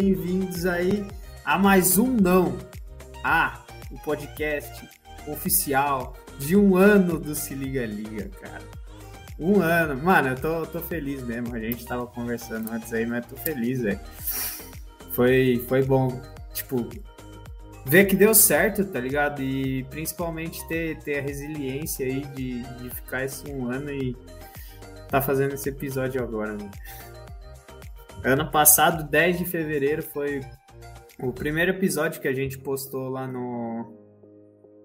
bem-vindos aí a mais um Não. Ah, o podcast oficial de um ano do Se Liga Liga, cara. Um ano. Mano, eu tô, tô feliz mesmo. A gente tava conversando antes aí, mas tô feliz, velho. Foi, foi bom, tipo, ver que deu certo, tá ligado? E principalmente ter, ter a resiliência aí de, de ficar esse um ano e tá fazendo esse episódio agora, mano. Ano passado, 10 de fevereiro, foi o primeiro episódio que a gente postou lá no,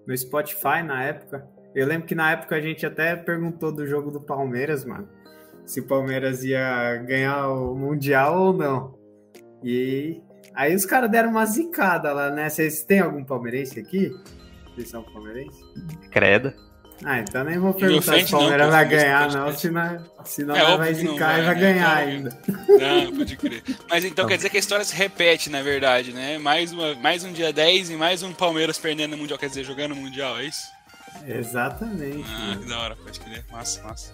no Spotify na época. Eu lembro que na época a gente até perguntou do jogo do Palmeiras, mano. Se o Palmeiras ia ganhar o Mundial ou não. E aí os caras deram uma zicada lá, né? Vocês têm algum palmeirense aqui? Vocês são palmeirenses? Credo. Ah, então nem vou perguntar se o Palmeiras vai ganhar, não, senão, senão É, vai zicar e vai né? ganhar ainda. Não, pode crer. Mas então quer dizer que a história se repete, na verdade, né? Mais, uma, mais um dia 10 e mais um Palmeiras perdendo no Mundial, quer dizer, jogando no Mundial, é isso? Exatamente. Ah, que da hora, pode crer. Massa, massa.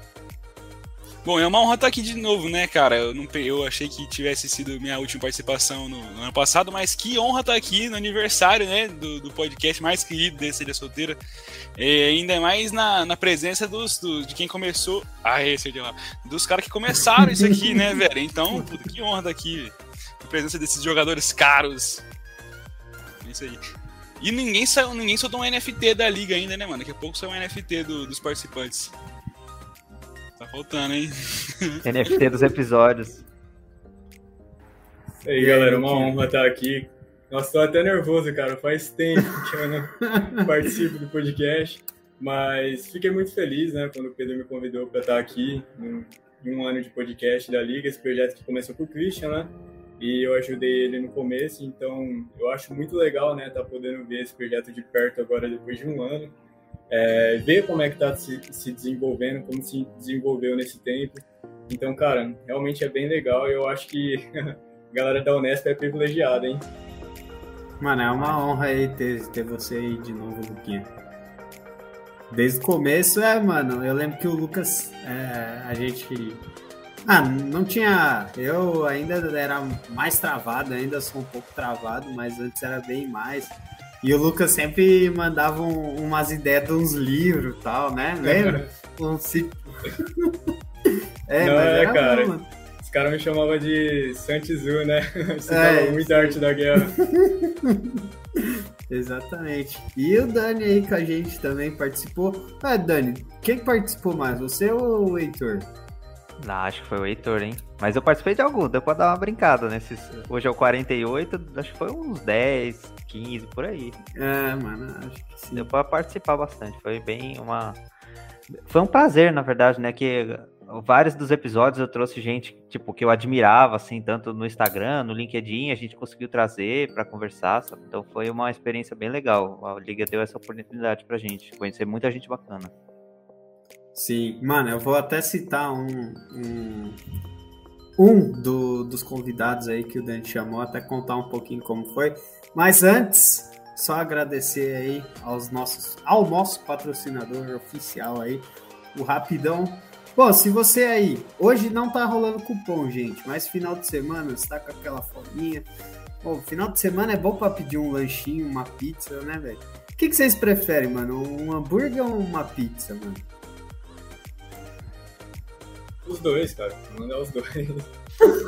Bom, é uma honra estar aqui de novo, né, cara? Eu, não, eu achei que tivesse sido minha última participação no, no ano passado, mas que honra estar aqui no aniversário, né, do, do podcast mais querido desse Ilha Solteira. E ainda mais na, na presença dos, do- de quem começou. Ah, esse de lá. Dos caras que começaram isso aqui, né, velho? Então, puta, que honra estar aqui. Na presença desses jogadores caros. É isso aí. E ninguém saiu, ninguém soltou um NFT da liga ainda, né, mano? Daqui a pouco saiu um NFT do- dos participantes. Tá faltando, hein? NFT dos episódios. E aí, galera, uma honra estar aqui. Nossa, tô até nervoso, cara. Faz tempo que eu não participo do podcast, mas fiquei muito feliz, né, quando o Pedro me convidou para estar aqui em um ano de podcast da Liga, esse projeto que começou com o Christian, né? E eu ajudei ele no começo, então eu acho muito legal, né, estar podendo ver esse projeto de perto agora depois de um ano, é, ver como é que tá se, se desenvolvendo, como se desenvolveu nesse tempo. Então, cara, realmente é bem legal eu acho que a galera da Unesp é privilegiada, hein? Mano, é uma honra aí ter, ter você aí de novo, Luquinha. Desde o começo, é, mano, eu lembro que o Lucas, é, a gente. Ah, não tinha. Eu ainda era mais travado, ainda sou um pouco travado, mas antes era bem mais. E o Lucas sempre mandava um- umas ideias de uns livros e tal, né? Lembra? Um ci- é, Não, mas é, era cara. bom, mano. Os caras me chamavam de Santizu, né? Você É, é, muita arte da guerra. Exatamente. E o Dani aí com a gente também participou. Ah, Dani, quem participou mais? Você ou o Heitor? Ah, acho que foi o Heitor, hein? Mas eu participei de algum, deu pra dar uma brincada nesses. Hoje é o 48, acho que foi uns 10, 15, por aí. É, mano, acho que sim. Deu pra participar bastante. Foi bem uma. Foi um prazer, na verdade, né? Que vários dos episódios eu trouxe gente, tipo, que eu admirava, assim, tanto no Instagram, no LinkedIn, a gente conseguiu trazer pra conversar, sabe? Então foi uma experiência bem legal. A Liga deu essa oportunidade pra gente, conhecer muita gente bacana. Sim, mano, eu vou até citar um, um, um do- dos convidados aí que o Dani chamou, até contar um pouquinho como foi. Mas antes, só agradecer aí aos nossos, ao nosso patrocinador oficial aí, o Rapidão. Bom, se você aí, hoje não tá rolando cupom, gente, mas final de semana, você tá com aquela fominha. Pô, final de semana é bom pra pedir um lanchinho, uma pizza, né, velho? O que, que vocês preferem, mano? Um hambúrguer ou uma pizza, mano? Os dois, cara. Mandar os dois.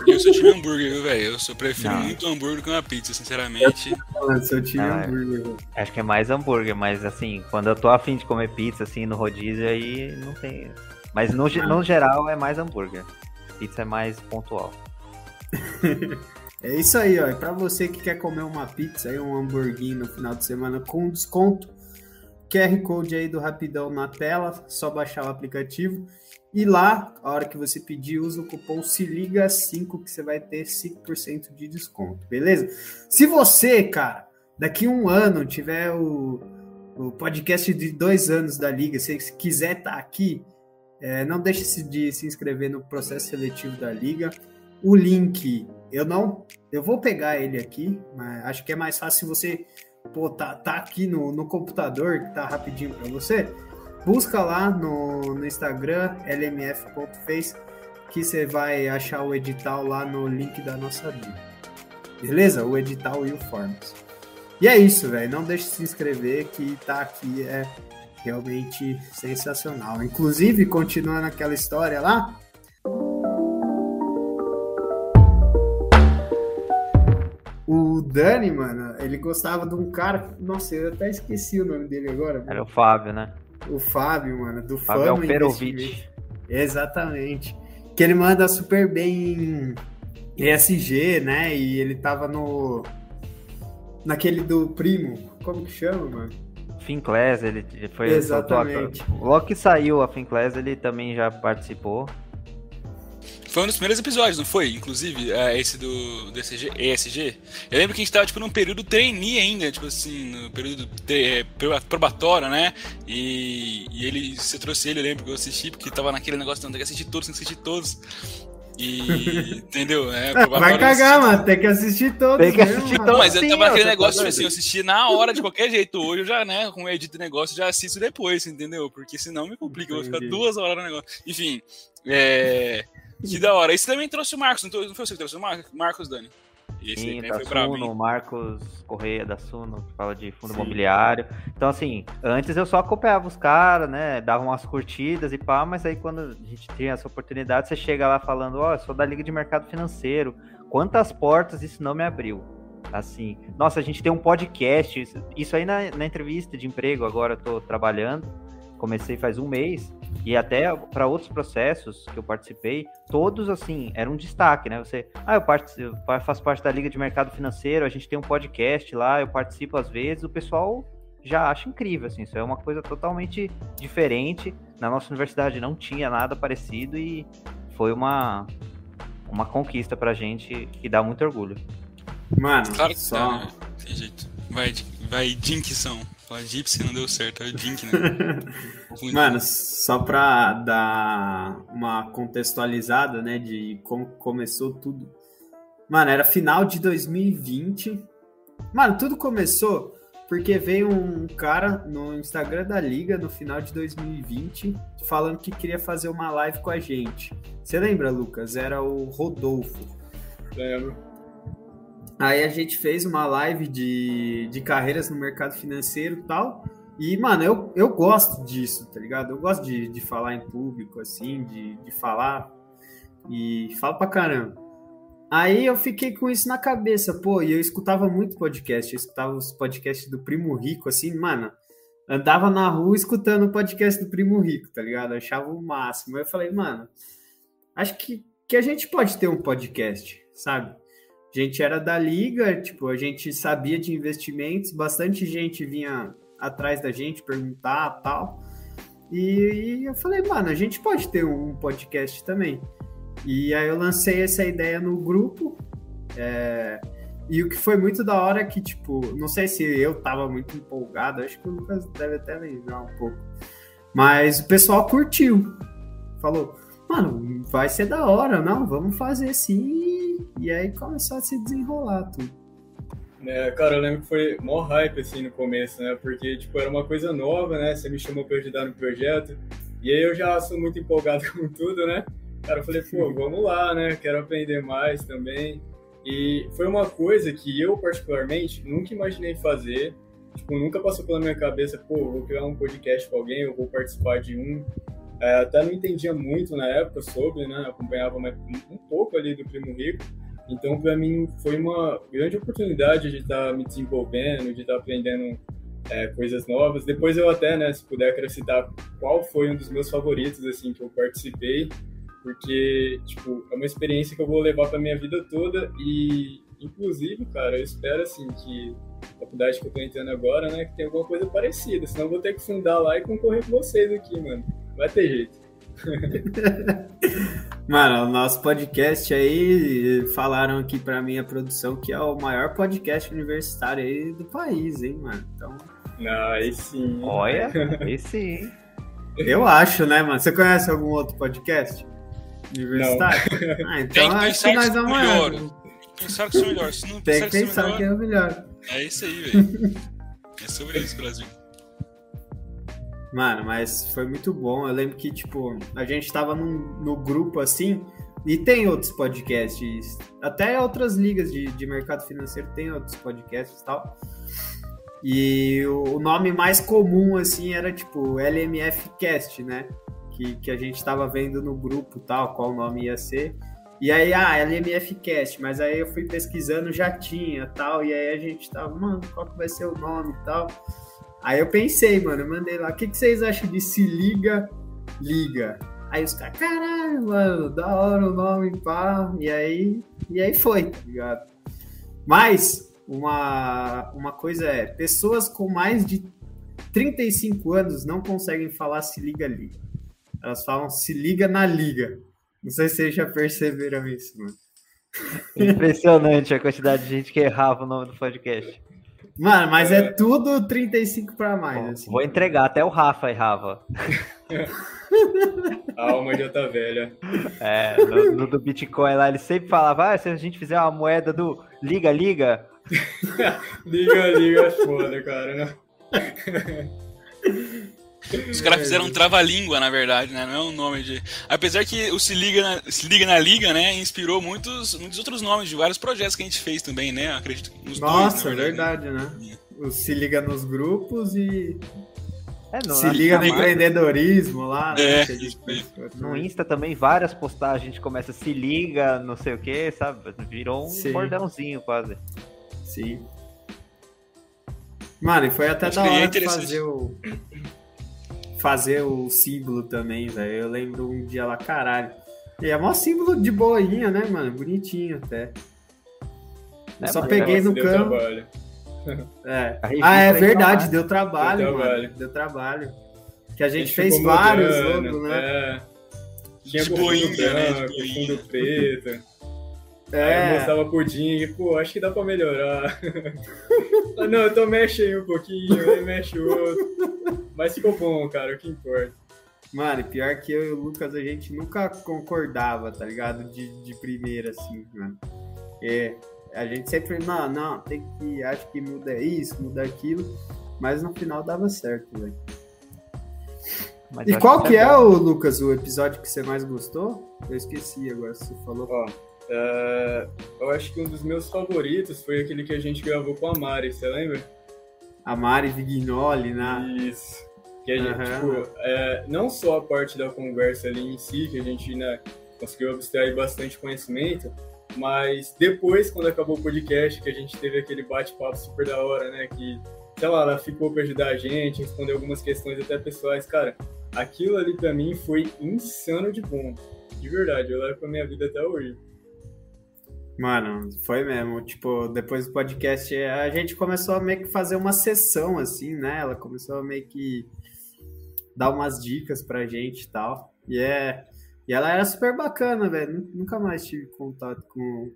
Eu sou time hambúrguer, viu, velho? Eu só prefiro Não. muito hambúrguer que uma pizza, sinceramente. Mano, seu time é Ah, é. hambúrguer, velho. Acho que é mais hambúrguer, mas assim, quando eu tô afim de comer pizza, assim, no rodízio, aí não tem. Mas no, no geral é mais hambúrguer. Pizza é mais pontual. É isso aí, ó. E pra você que quer comer uma pizza e um hamburguinho no final de semana com desconto, QR Code aí do Rapidão na tela, só baixar o aplicativo. E lá, a hora que você pedir, usa o cupom se liga 5 que você vai ter 5% de desconto, beleza? Se você, cara, daqui um ano tiver o, o podcast de dois anos da Liga, se quiser estar aqui, é, não deixe de se inscrever no processo seletivo da Liga. O link, eu não. Eu vou pegar ele aqui, mas acho que é mais fácil você pô, tá, tá aqui no, no computador, que tá rapidinho para você. Busca lá no, no Instagram, lmf.face, que você vai achar o edital lá no link da nossa bio. Beleza? O edital Will Forms. E é isso, velho. Não deixe de se inscrever que tá aqui é realmente sensacional. Inclusive, continuando aquela história lá, O Dani, mano, ele gostava de um cara. Nossa, eu até esqueci o nome dele agora. Mano. Era o Fábio, né? O Fábio, mano, do Fábio Fama Perovic. Exatamente. Que ele manda super bem em ESG, né? E ele tava no. Naquele do primo. Como que chama, mano? Finclass, ele foi. Exatamente. Logo que saiu a Finclass, ele também já participou. Foi um dos primeiros episódios, não foi? Inclusive, é, esse do, do ESG, ESG. Eu lembro que a gente tava, tipo, num período trainee ainda, tipo assim, no período é, probatório, né? E, e ele, você trouxe ele, eu lembro que eu assisti, porque tava naquele negócio, não, tem que assistir todos, tem que assistir todos. E. entendeu? É, Vai cagar, mano. Tem que assistir todos. Tem que assistir todos. Mas eu tava naquele negócio, tipo assim, eu assisti na hora de qualquer jeito. Hoje eu já, né, com o edito negócio, já assisto depois, entendeu? Porque senão me complica. Eu vou ficar duas horas no negócio. Enfim. É. Que da hora. Esse também trouxe o Marcos, não foi você que trouxe o Marcos, Dani? Esse Sim, da Suno, Marcos Correia da Suno, que fala de fundo Sim. imobiliário. Então, assim, antes eu só acompanhava os caras, né? Dava umas curtidas e pá, mas aí quando a gente tinha essa oportunidade, você chega lá falando, ó, oh, sou da Liga de Mercado Financeiro. Quantas portas isso não me abriu? Assim, nossa, a gente tem um podcast, isso aí na, na entrevista de emprego, agora eu tô trabalhando, comecei faz um mês, e até para outros processos que eu participei, todos assim, eram um destaque, né? Você, ah, eu, participo, eu faço parte da Liga de Mercado Financeiro, a gente tem um podcast lá, eu participo às vezes, o pessoal já acha incrível, assim, isso é uma coisa totalmente diferente. Na nossa universidade não tinha nada parecido e foi uma, uma conquista pra gente que dá muito orgulho. Mano, claro que só... Dá, né? Tem jeito. Vai, vai, Dinksão. Falar Gypsy não deu certo, é o Dink, né? Mano, só pra dar uma contextualizada, né, de como começou tudo. Mano, era final de 2020. Mano, tudo começou porque veio um cara no Instagram da Liga no final de 2020 falando que queria fazer uma live com a gente. Você lembra, Lucas? Era o Rodolfo. Lembro. Aí a gente fez uma live de, de carreiras no mercado financeiro e tal. E, mano, eu, eu gosto disso, tá ligado? Eu gosto de, de falar em público, assim, de, de falar. E falo pra caramba. Aí eu fiquei com isso na cabeça, pô, e eu escutava muito podcast, eu escutava os podcasts do Primo Rico, assim, mano, andava na rua escutando o podcast do Primo Rico, tá ligado? Achava o máximo. Aí eu falei, mano, acho que, que a gente pode ter um podcast, sabe? A gente era da liga, tipo, a gente sabia de investimentos, bastante gente vinha atrás da gente perguntar tal. E, e eu falei, mano, a gente pode ter um podcast também. E aí eu lancei essa ideia no grupo. É, e o que foi muito da hora é que, tipo, não sei se eu tava muito empolgado, acho que o Lucas deve até lembrar um pouco. Mas o pessoal curtiu. Falou, mano, vai ser da hora, não? Vamos fazer sim e aí começou a se desenrolar tudo. É, cara, eu lembro que foi mó hype assim no começo, né? Porque, tipo, era uma coisa nova, né? Você me chamou pra ajudar no projeto. E aí eu já sou muito empolgado com tudo, né? Cara, eu falei, pô, vamos lá, né? Quero aprender mais também. E foi uma coisa que eu, particularmente, nunca imaginei fazer. Tipo, nunca passou pela minha cabeça, pô, vou criar um podcast com alguém, eu vou participar de um. É, até não entendia muito na época sobre, né? Acompanhava um pouco ali do Primo Rico. Então, para mim, foi uma grande oportunidade de estar tá me desenvolvendo, de estar tá aprendendo é, coisas novas. Depois eu até, né, se puder acrescentar qual foi um dos meus favoritos, assim, que eu participei, porque, tipo, é uma experiência que eu vou levar para minha vida toda e, inclusive, cara, eu espero, assim, que a faculdade que eu tô entrando agora, né, que tenha alguma coisa parecida, senão eu vou ter que fundar lá e concorrer com vocês aqui, mano. Vai ter jeito. Mano, o nosso podcast aí falaram aqui para mim a produção que é o maior podcast universitário aí do país, hein, mano? Então. Não, aí sim. Olha, aí sim. Eu acho, né, mano? Você conhece algum outro podcast universitário? Não. Ah, então Tem que acho que nós vamos melhor. Pensar que são melhores. Se não Tem que pensar que, que é o melhor. É isso aí, velho. é sobre isso, Brasil. Mano, mas foi muito bom. Eu lembro que, tipo, a gente tava num, no grupo assim, E tem outros podcasts, até outras ligas de, de mercado financeiro tem outros podcasts e tal. E o nome mais comum, assim, era tipo LMF Cast, né? Que, que a gente tava vendo no grupo tal, qual o nome ia ser. E aí, ah, LMF Cast, mas aí eu fui pesquisando, já tinha tal, e aí a gente tava, mano, qual que vai ser o nome e tal. Aí eu pensei, mano, eu mandei lá, o que, que vocês acham de Se Liga, Liga? Aí os caras, caralho, mano, da hora o nome, pá, e aí, e aí foi, tá ligado? Mas, uma, uma coisa é, pessoas com mais de 35 anos não conseguem falar Se Liga, Liga. Elas falam Se Liga na Liga. Não sei se vocês já perceberam isso, mano. Impressionante a quantidade de gente que errava o nome do podcast. Mano, mas é, é tudo 35 para mais. Assim. Vou entregar, até o Rafa errava. a alma já tá velha. É, no, no, do Bitcoin lá, ele sempre falava: ah, se a gente fizer uma moeda do liga, liga. liga, liga é foda, cara, né? Os caras fizeram um trava-língua, na verdade, né? Não é um nome de. Apesar que o Se Liga na, Se Liga, na Liga, né? Inspirou muitos, muitos outros nomes de vários projetos que a gente fez também, né? Acredito. Nos Nossa, dois, verdade, né? né? O Se Liga nos grupos e. É, não, Se liga no empreendedorismo lá, né? É, no Insta também, várias postagens, a gente começa se liga, não sei o que, sabe? Virou um Sim. bordãozinho quase. Sim. Mano, e foi até Acho da hora é fazer o, fazer o símbolo também, velho. Eu lembro um dia lá, caralho. E é mó símbolo de boinha, né, mano? Bonitinho até. Eu é, só peguei no campo. É. Ah, é verdade, deu trabalho, deu trabalho, mano. Deu trabalho. Que a gente, a gente fez vários logos, né? É. Tinha de boinha, né? De fundo preto. É. Aí mostrava pudim e, pô, acho que dá pra melhorar. ah, não, então mexe aí um pouquinho, aí mexe o outro. Mas ficou bom, cara, o que importa. Mano, pior que eu e o Lucas, a gente nunca concordava, tá ligado? De, de primeira, assim, mano. É, a gente sempre, não, não, tem que, acho que muda isso, muda aquilo. Mas no final dava certo, velho. E qual que é, é o, Lucas, o episódio que você mais gostou? Eu esqueci agora, você falou. Ó, Uh, eu acho que um dos meus favoritos foi aquele que a gente gravou com a Mari, você lembra? A Mari Vignoli, né? Isso. Que a gente, uhum. tipo, é, não só a parte da conversa ali em si, que a gente né, conseguiu abstrair bastante conhecimento, mas depois, quando acabou o podcast, que a gente teve aquele bate-papo super da hora, né? Que, sei lá, ela ficou para ajudar a gente, responder algumas questões até pessoais. Cara, aquilo ali para mim foi insano de bom. De verdade, eu levo pra minha vida até hoje. Mano, foi mesmo. Tipo, depois do podcast, a gente começou a meio que fazer uma sessão, assim, né? Ela começou a meio que dar umas dicas pra gente e tal. E é. E ela era super bacana, velho. Nunca mais tive contato com.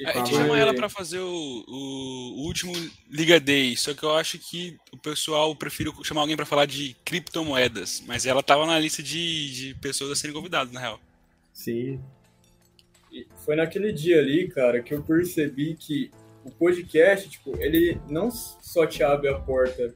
É, a gente chamou ela para fazer o, o, último Liga Day, só que eu acho que o pessoal prefere chamar alguém para falar de criptomoedas, mas ela tava na lista de, de pessoas a serem convidadas, na real. Sim, foi naquele dia ali, cara, que eu percebi que o podcast, tipo, ele não só te abre a porta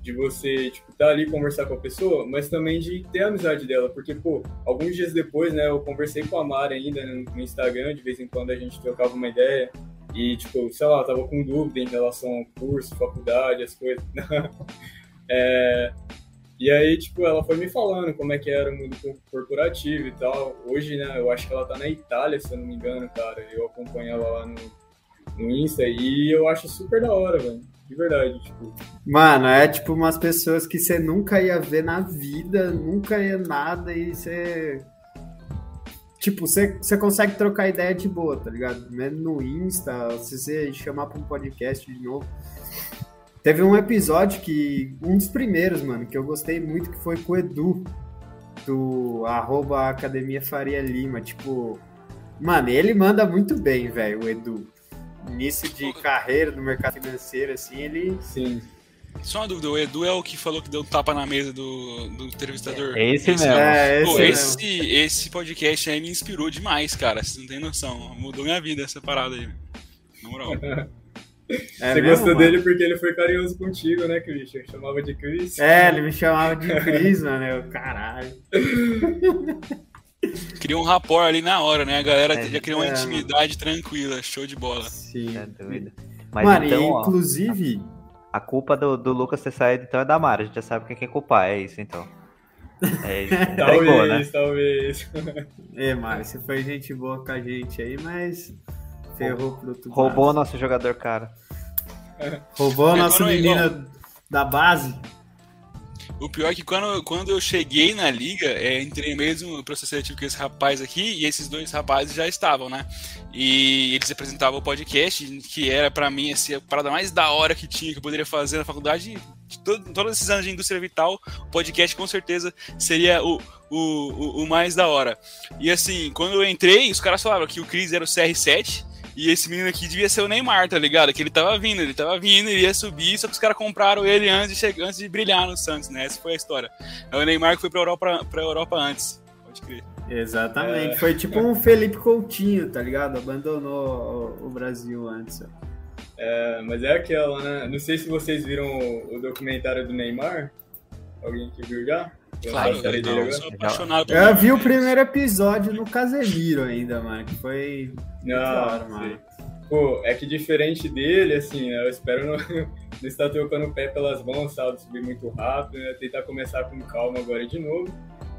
de você, tipo, tá ali conversar com a pessoa, mas também de ter a amizade dela, porque, pô, alguns dias depois, né, eu conversei com a Mari ainda no Instagram, de vez em quando a gente trocava uma ideia, e, tipo, sei lá, tava com dúvida em relação ao curso, faculdade, as coisas. é, e aí, tipo, ela foi me falando como é que era o mundo corporativo e tal. Hoje, né, eu acho que ela tá na Itália, se eu não me engano, cara. Eu acompanho ela lá no, no Insta e eu acho super da hora, velho. De verdade, tipo. Mano, é tipo umas pessoas que você nunca ia ver na vida, nunca ia nada e você. Tipo, você, você consegue trocar ideia de boa, tá ligado? Mesmo no Insta, se você chamar pra um podcast de novo Teve um episódio que. Um dos primeiros, mano, que eu gostei muito, que foi com o Edu, do arroba Academia Faria Lima. Tipo, mano, ele manda muito bem, velho, o Edu. Início de carreira no mercado financeiro, assim, ele. Sim. Só uma dúvida, o Edu é o que falou que deu um tapa na mesa do, do entrevistador? É esse, esse mesmo. É, esse, Pô, esse, mesmo. esse podcast aí me inspirou demais, cara. Você não tem noção. Mudou minha vida essa parada aí. Na moral. É Você mesmo, gostou mano? dele porque ele foi carinhoso contigo, né, Christian? Chamava de Chris. É, ele me chamava de Chris, mano. Eu, caralho. Criou um rapport ali na hora, né? A galera É, já criou uma é, intimidade tranquila, show de bola. Sim. É doido. Mas Mano, então, e ó, inclusive, a culpa do, do Lucas ter saído então é da Mara. A gente já sabe quem que é culpar. É isso então. É isso. Entregou, né? Talvez, talvez. é, Mário, você foi gente boa com a gente aí, mas ferrou pro tudo. Roubou nosso jogador cara. Roubou a É, nossa menina da base. O pior é que quando, quando eu cheguei na liga, é, entrei mesmo no processo seletivo com esse rapaz aqui, e esses dois rapazes já estavam, né? E eles apresentavam o podcast, que era pra mim assim, a parada mais da hora que tinha, que eu poderia fazer na faculdade. De todo- todos esses anos de indústria vital, o podcast com certeza seria o, o, o, o mais da hora. E assim, quando eu entrei, os caras falaram que o Chris era o CR7. E esse menino aqui devia ser o Neymar, tá ligado? Que ele tava vindo, ele tava vindo, ele ia subir, só que os caras compraram ele antes de, chegar, antes de brilhar no Santos, né? Essa foi a história. É o Neymar que foi pra Europa, pra Europa antes. Pode crer. Exatamente. É. Foi tipo um Felipe Coutinho, tá ligado? Abandonou o, o Brasil antes. É, mas é aquela, né? Não sei se vocês viram o, o documentário do Neymar. Alguém que viu já? Claro, eu agora? sou apaixonado por Eu vi o primeiro episódio no Casemiro ainda, mano. Que foi. Não, mano. sei. Pô, é que diferente dele, assim, né, eu espero não, não estar trocando o pé pelas mãos, sabe? Subir muito rápido, né? Tentar começar com calma agora de novo.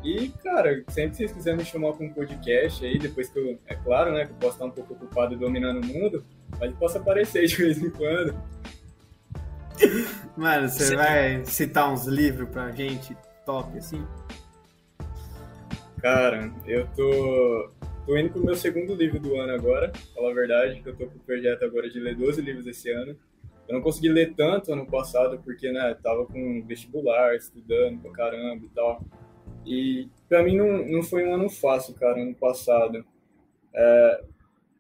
E, cara, sempre que vocês quiserem me chamar com um podcast aí, depois que eu. É claro, né? Que eu posso estar um pouco ocupado dominando o mundo, mas eu posso aparecer de vez em quando. Mano, você Você- vai citar uns livros pra gente top, assim? Cara, eu tô, tô indo pro meu segundo livro do ano agora, falar a verdade, que eu tô com o projeto agora de ler 12 livros esse ano. Eu não consegui ler tanto ano passado, porque, né, tava com vestibular, estudando pra caramba e tal. E pra mim não, não foi um ano fácil, cara, ano passado. É,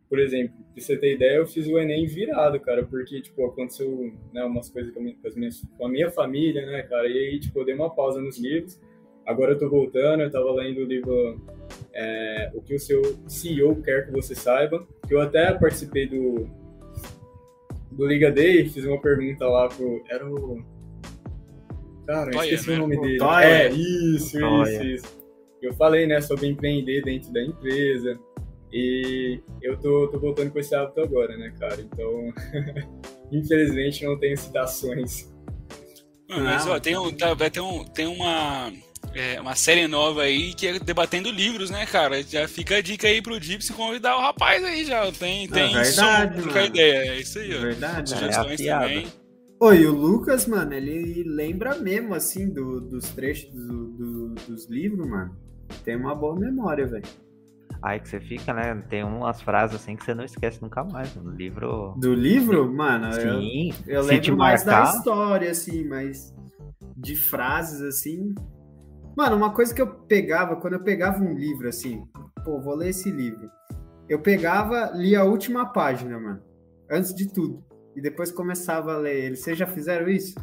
por exemplo, pra você ter ideia, eu fiz o Enem virado, cara, porque, tipo, aconteceu, né, umas coisas com a minha, com as minhas- com a minha família, né, cara, e aí, tipo, eu dei uma pausa nos livros. Agora eu tô voltando, eu tava lendo o livro é, O que o seu CEO quer que você saiba, que eu até participei do, do Liga Day, fiz uma pergunta lá pro... Era o... Cara, eu esqueci né? o nome O dele. Toya. É, isso, Toya. isso, isso. Eu falei, né, sobre empreender dentro da empresa, e eu tô, tô voltando com esse hábito agora, né, cara? Então, infelizmente não tenho citações. Mano, mas Não. ó, tem, um, tá, vai ter, um, tem uma, é, uma série nova aí que é debatendo livros, né, cara? Já fica a dica aí pro Dipsy convidar o rapaz aí já. Tem, tem É verdade, som, fica a mano. ideia. É isso aí, ó. Verdade. É, Sugestões afiado. também. Oi, o Lucas, mano, ele lembra mesmo, assim, do- dos trechos do- do- dos livros, mano. Tem uma boa memória, velho. Aí que você fica, né? Tem umas frases assim que você não esquece nunca mais. No livro. Do livro, mano, eu, Sim. eu se lembro mais da história, assim, mas de frases, assim. Mano, uma coisa que eu pegava, quando eu pegava um livro, assim, pô, vou ler esse livro. Eu pegava, lia a última página, mano. Antes de tudo. E depois começava a ler ele. Vocês já fizeram isso?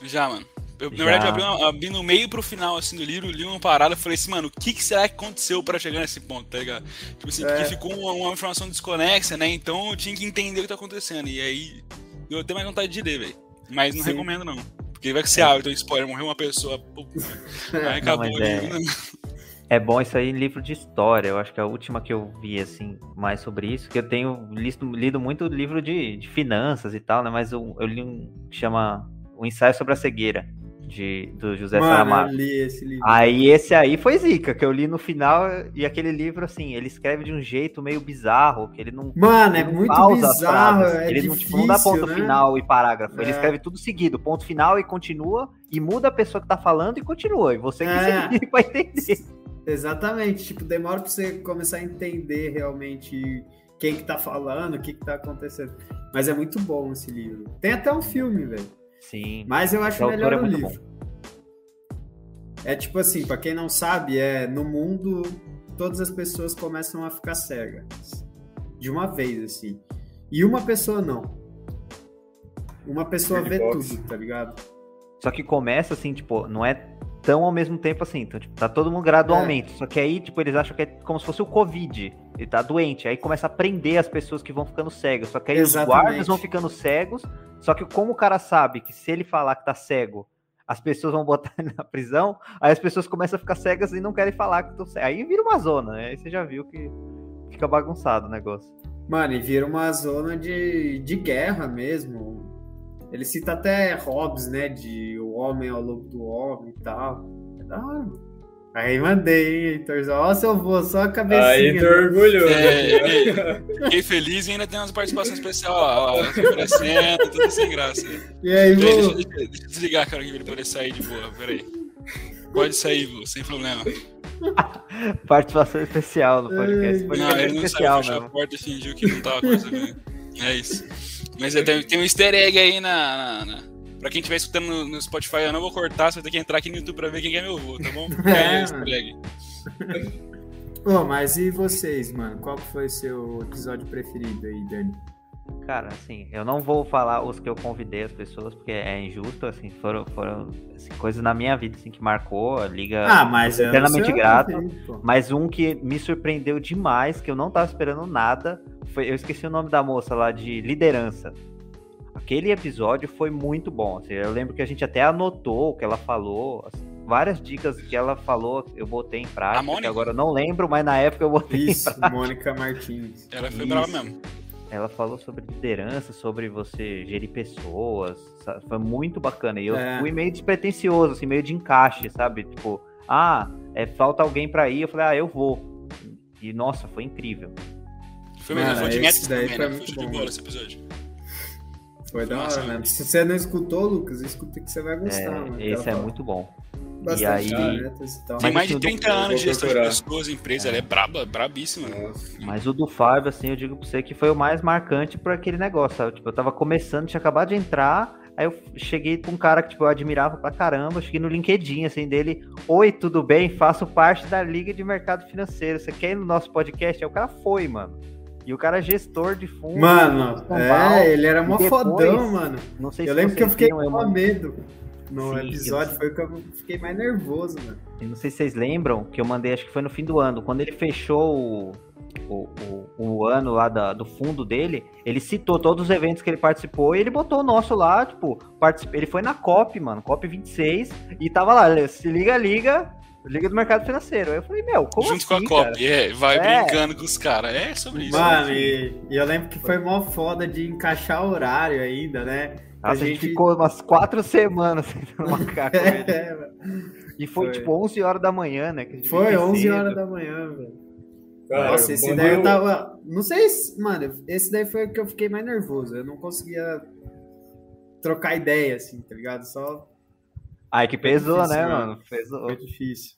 Já, mano. Eu, na Já. verdade, eu abri, uma- abri no meio pro final assim, do livro, li uma parada e falei assim, mano, o que, que será que aconteceu pra chegar nesse ponto, tá ligado? Tipo assim, É. porque ficou uma, uma informação desconexa, né? Então eu tinha que entender o que tá acontecendo. E aí eu até mais vontade de ler, velho. Mas não Sim. recomendo, não. Porque vai que você abre, então spoiler, morreu uma pessoa. pô, Aí acabou mas o é- né? É bom isso aí em livro de história. Eu acho que a última que eu vi, assim, mais sobre isso, que eu tenho lido, lido muito livro de, de finanças e tal, né? Mas eu, eu li um que chama O Ensaio sobre a Cegueira, de, do José Mano, eu Saramago. li esse livro. Aí esse aí foi zica, que eu li no final, e aquele livro, assim, ele escreve de um jeito meio bizarro, que ele não. Mano, é ele não muito pausa as bizarro, é ele não, difícil, tipo, não dá ponto né? final e parágrafo. Ele É. escreve tudo seguido, ponto final e continua, e muda a pessoa que tá falando e continua. E você que É. vai entender. Exatamente, tipo, demora pra você começar a entender realmente quem que tá falando, o que que tá acontecendo. Mas é muito bom esse livro. Tem até um filme, velho. Sim. Mas eu acho O melhor o é muito livro. É tipo assim, pra quem não sabe, é no mundo todas as pessoas começam a ficar cegas. De uma vez, assim. E uma pessoa não. Uma pessoa vê Box. tudo, tá ligado? Só que começa assim, tipo, não é tão ao mesmo tempo assim. Então, tipo, tá todo mundo gradualmente. Só que aí, tipo, eles acham que é como se fosse o Covid. Ele tá doente. Aí começa a prender as pessoas que vão ficando cegas. Só que aí Exatamente. os guardas vão ficando cegos. Só que como o cara sabe que se ele falar que tá cego, as pessoas vão botar ele na prisão, aí as pessoas começam a ficar cegas e não querem falar que estão cegas. Aí vira uma zona, né? Aí você já viu que fica bagunçado o negócio. Mano, e vira uma zona de, de guerra mesmo. Ele cita até Hobbes, né? De o homem ao lobo do homem e tal. É da hora, mano. Aí mandei, hein, Heitorzão. Ó, seu avô, só a cabecinha. Aí tô né? orgulhoso. É, Fiquei feliz e ainda tem umas participações especiais, ó, ó, aparecendo, tudo sem graça. E aí, vô? deixa, deixa- deixa eu desligar, cara, que ele poder sair de boa, peraí. Pode sair, vô, sem problema. Participação especial no podcast. Não, ele não especial saiu, fechou a porta e fingiu que não tava conversando. É isso. Mas é, tem, tem um easter egg aí na, na, na- Pra quem estiver escutando no, no Spotify, eu não vou cortar, você vai ter que entrar aqui no YouTube pra ver quem é meu avô, tá bom? É, É, easter egg. Ô, mas e vocês, mano? Qual foi o seu episódio preferido aí, Dani? Cara, assim, eu não vou falar os que eu convidei as pessoas, porque é injusto, assim, foram, foram assim, coisas na minha vida assim, que marcou a liga. Ah, mas é eternamente seu grato. Mas um que me surpreendeu demais, que eu não tava esperando nada, foi. Eu esqueci o nome da moça lá de liderança. Aquele episódio foi muito bom. assim, eu lembro que a gente até anotou o que ela falou. assim, várias dicas que ela falou, eu botei em prática. Agora eu não lembro, mas na época eu botei em Isso, prática. Mônica Martins. Ela foi Isso. brava mesmo. Ela falou sobre liderança, sobre você gerir pessoas. sa- Foi muito bacana. E eu É. fui meio despretensioso, assim, meio de encaixe, sabe? Tipo, ah, é, falta alguém pra ir. Eu falei, ah, eu vou. E nossa, foi incrível. Foi mesmo, foi de Netflix daí também, foi né? muito Foi de bom, bola né? esse episódio. Foi da Nossa, hora, né? Se você não escutou, Lucas, escuta que você vai É, gostar, mano. esse é fala muito bom. Bastante e aí- e tal. Tem Mas mais de assim, 30 eu anos de gestão de pessoas, empresa, ela é braba, brabíssima. Nossa. Mas o do Fábio, assim, eu digo pra você que foi o mais marcante por aquele negócio, sabe? Tipo, eu tava começando, tinha acabado de entrar, aí eu cheguei com um cara que, tipo, eu admirava pra caramba, eu cheguei no LinkedIn, assim, dele, oi, tudo bem? Faço parte da Liga de Mercado Financeiro, você quer ir no nosso podcast? Aí o cara foi, mano. E o cara é gestor de fundo. Mano, Paulo, é, ele era mó depois- fodão, mano. Não sei Eu se lembro que eu fiquei com medo no Sim, episódio, eu- foi o que eu fiquei mais nervoso, mano. Eu Não sei se vocês lembram que eu mandei, acho que foi no fim do ano, quando ele fechou o, o, o, o ano lá da- do fundo dele, ele citou todos os eventos que ele participou e ele botou o nosso lá, tipo, particip... ele foi na COP, mano, COP 26, e tava lá, se liga, liga, Liga do Mercado Financeiro. Aí eu falei, meu, como Junto assim, com a cara? COP, é, vai É. brincando com os caras. É sobre isso. Mano, e, e eu lembro que foi mó foda de encaixar horário ainda, né? Nossa, a gente ficou umas quatro semanas tentando marcar com ele. É, mano. E foi, Foi. tipo 11 horas da manhã, né? que a gente foi veio 11 cedo. horas da manhã, velho. Cara, Nossa, esse daí eu eu- tava. Não sei se. Mano, esse daí foi o que eu fiquei mais nervoso. Eu não conseguia trocar ideia, assim, tá ligado? Só Ai, que pesou, difícil, né, mano. mano? Pesou. foi difícil.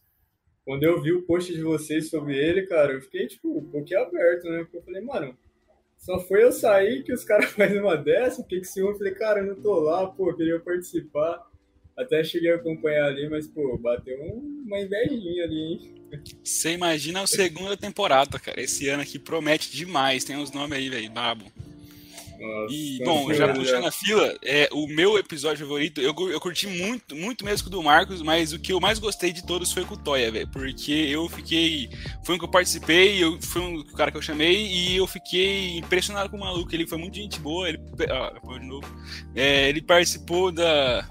Quando eu vi o post de vocês sobre ele, cara, eu fiquei, tipo, um pouquinho aberto, né? Porque eu falei, mano, só foi eu sair que os caras fazem uma dessa, o que que se eu falei, cara, eu não tô lá, pô, queria participar. Até cheguei a acompanhar ali, mas, pô, bateu um- uma invejinha ali, hein? Você imagina a segunda temporada, cara. Esse ano aqui promete demais. Tem uns nomes aí, velho, brabo. Nossa, E, tá bom, já puxando a fila, é, o meu episódio favorito, eu, eu curti muito, muito mesmo com o do Marcos, mas o que eu mais gostei de todos foi com o Toya, velho. Porque eu fiquei. Foi um que eu participei, eu, foi um cara que eu chamei, e eu fiquei impressionado com o maluco. Ele foi muito gente boa, ele. Ah, de novo. É, ele participou da.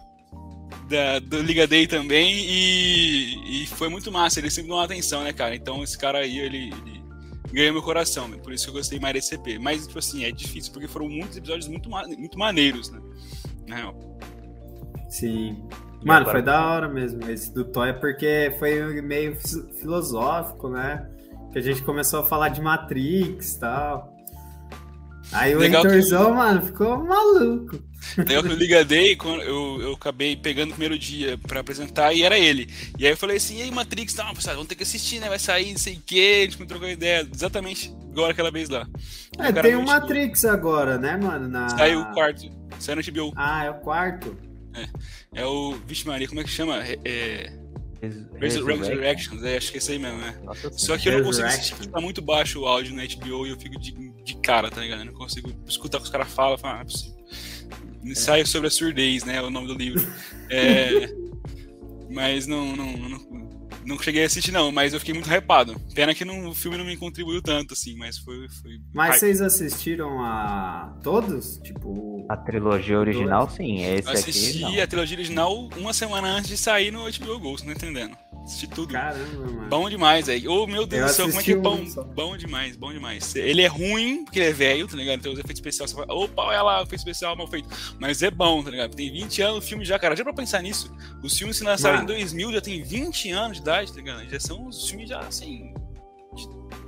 Da, do Liga Day também e, e foi muito massa. Ele sempre deu uma atenção, né, cara? Então esse cara aí, ele, ele ganhou meu coração, né? Por isso que eu gostei mais desse CP. Mas, tipo assim, é difícil, porque foram muitos episódios muito, ma- muito maneiros, né? Na real. Sim. Mano, foi da hora mesmo esse do Toy, porque foi meio fi- filosófico, né? Que a gente começou a falar de Matrix e tal. Aí o Legal que- mano, ficou maluco. Liga Day, quando eu, eu acabei pegando o primeiro dia pra apresentar e era ele. E aí eu falei assim, e aí Matrix, não, pessoal, vamos ter que assistir, né? Vai sair, não sei o quê, a gente me trocou ideia. Exatamente igual aquela vez lá. É, tem o Matrix agora, né, mano? Na... Saiu o quarto, saiu no HBO. Ah, é o quarto. É o, vixe Maria, como é que chama? É, é, Resurrections, é, acho que é isso aí mesmo, né? Nossa Só que eu não consigo assistir porque tá muito baixo o áudio no HBO e eu fico de, de cara, tá ligado? Eu não consigo escutar o que os caras falam e falar, ah, não é possível. Ensaio sobre a surdez, né? É o nome do livro. É, mas não, não, não, Não cheguei a assistir, não, mas eu fiquei muito hypado. Pena que não, o filme não me contribuiu tanto, assim, mas foi. foi Mas hype. vocês assistiram a todos? Tipo. A trilogia original, sim. Esse Eu assisti aqui, não. a trilogia original uma semana antes de sair no HBO você não entendendo? Assisti tudo. Caramba, mano. Bom demais, velho. Ô, meu Deus Eu do céu, como é que é bom? só. Bom demais, bom demais. Ele é ruim, porque ele é velho, tá ligado? Tem os efeitos especiais, você fala, opa, olha lá, efeito especial mal feito. Mas é bom, tá ligado? Tem 20 anos o filme já, cara. Já pra pensar nisso, os filmes se lançaram Mano. em 2000, já tem 20 anos de idade, tá ligado? Já são os filmes já, assim...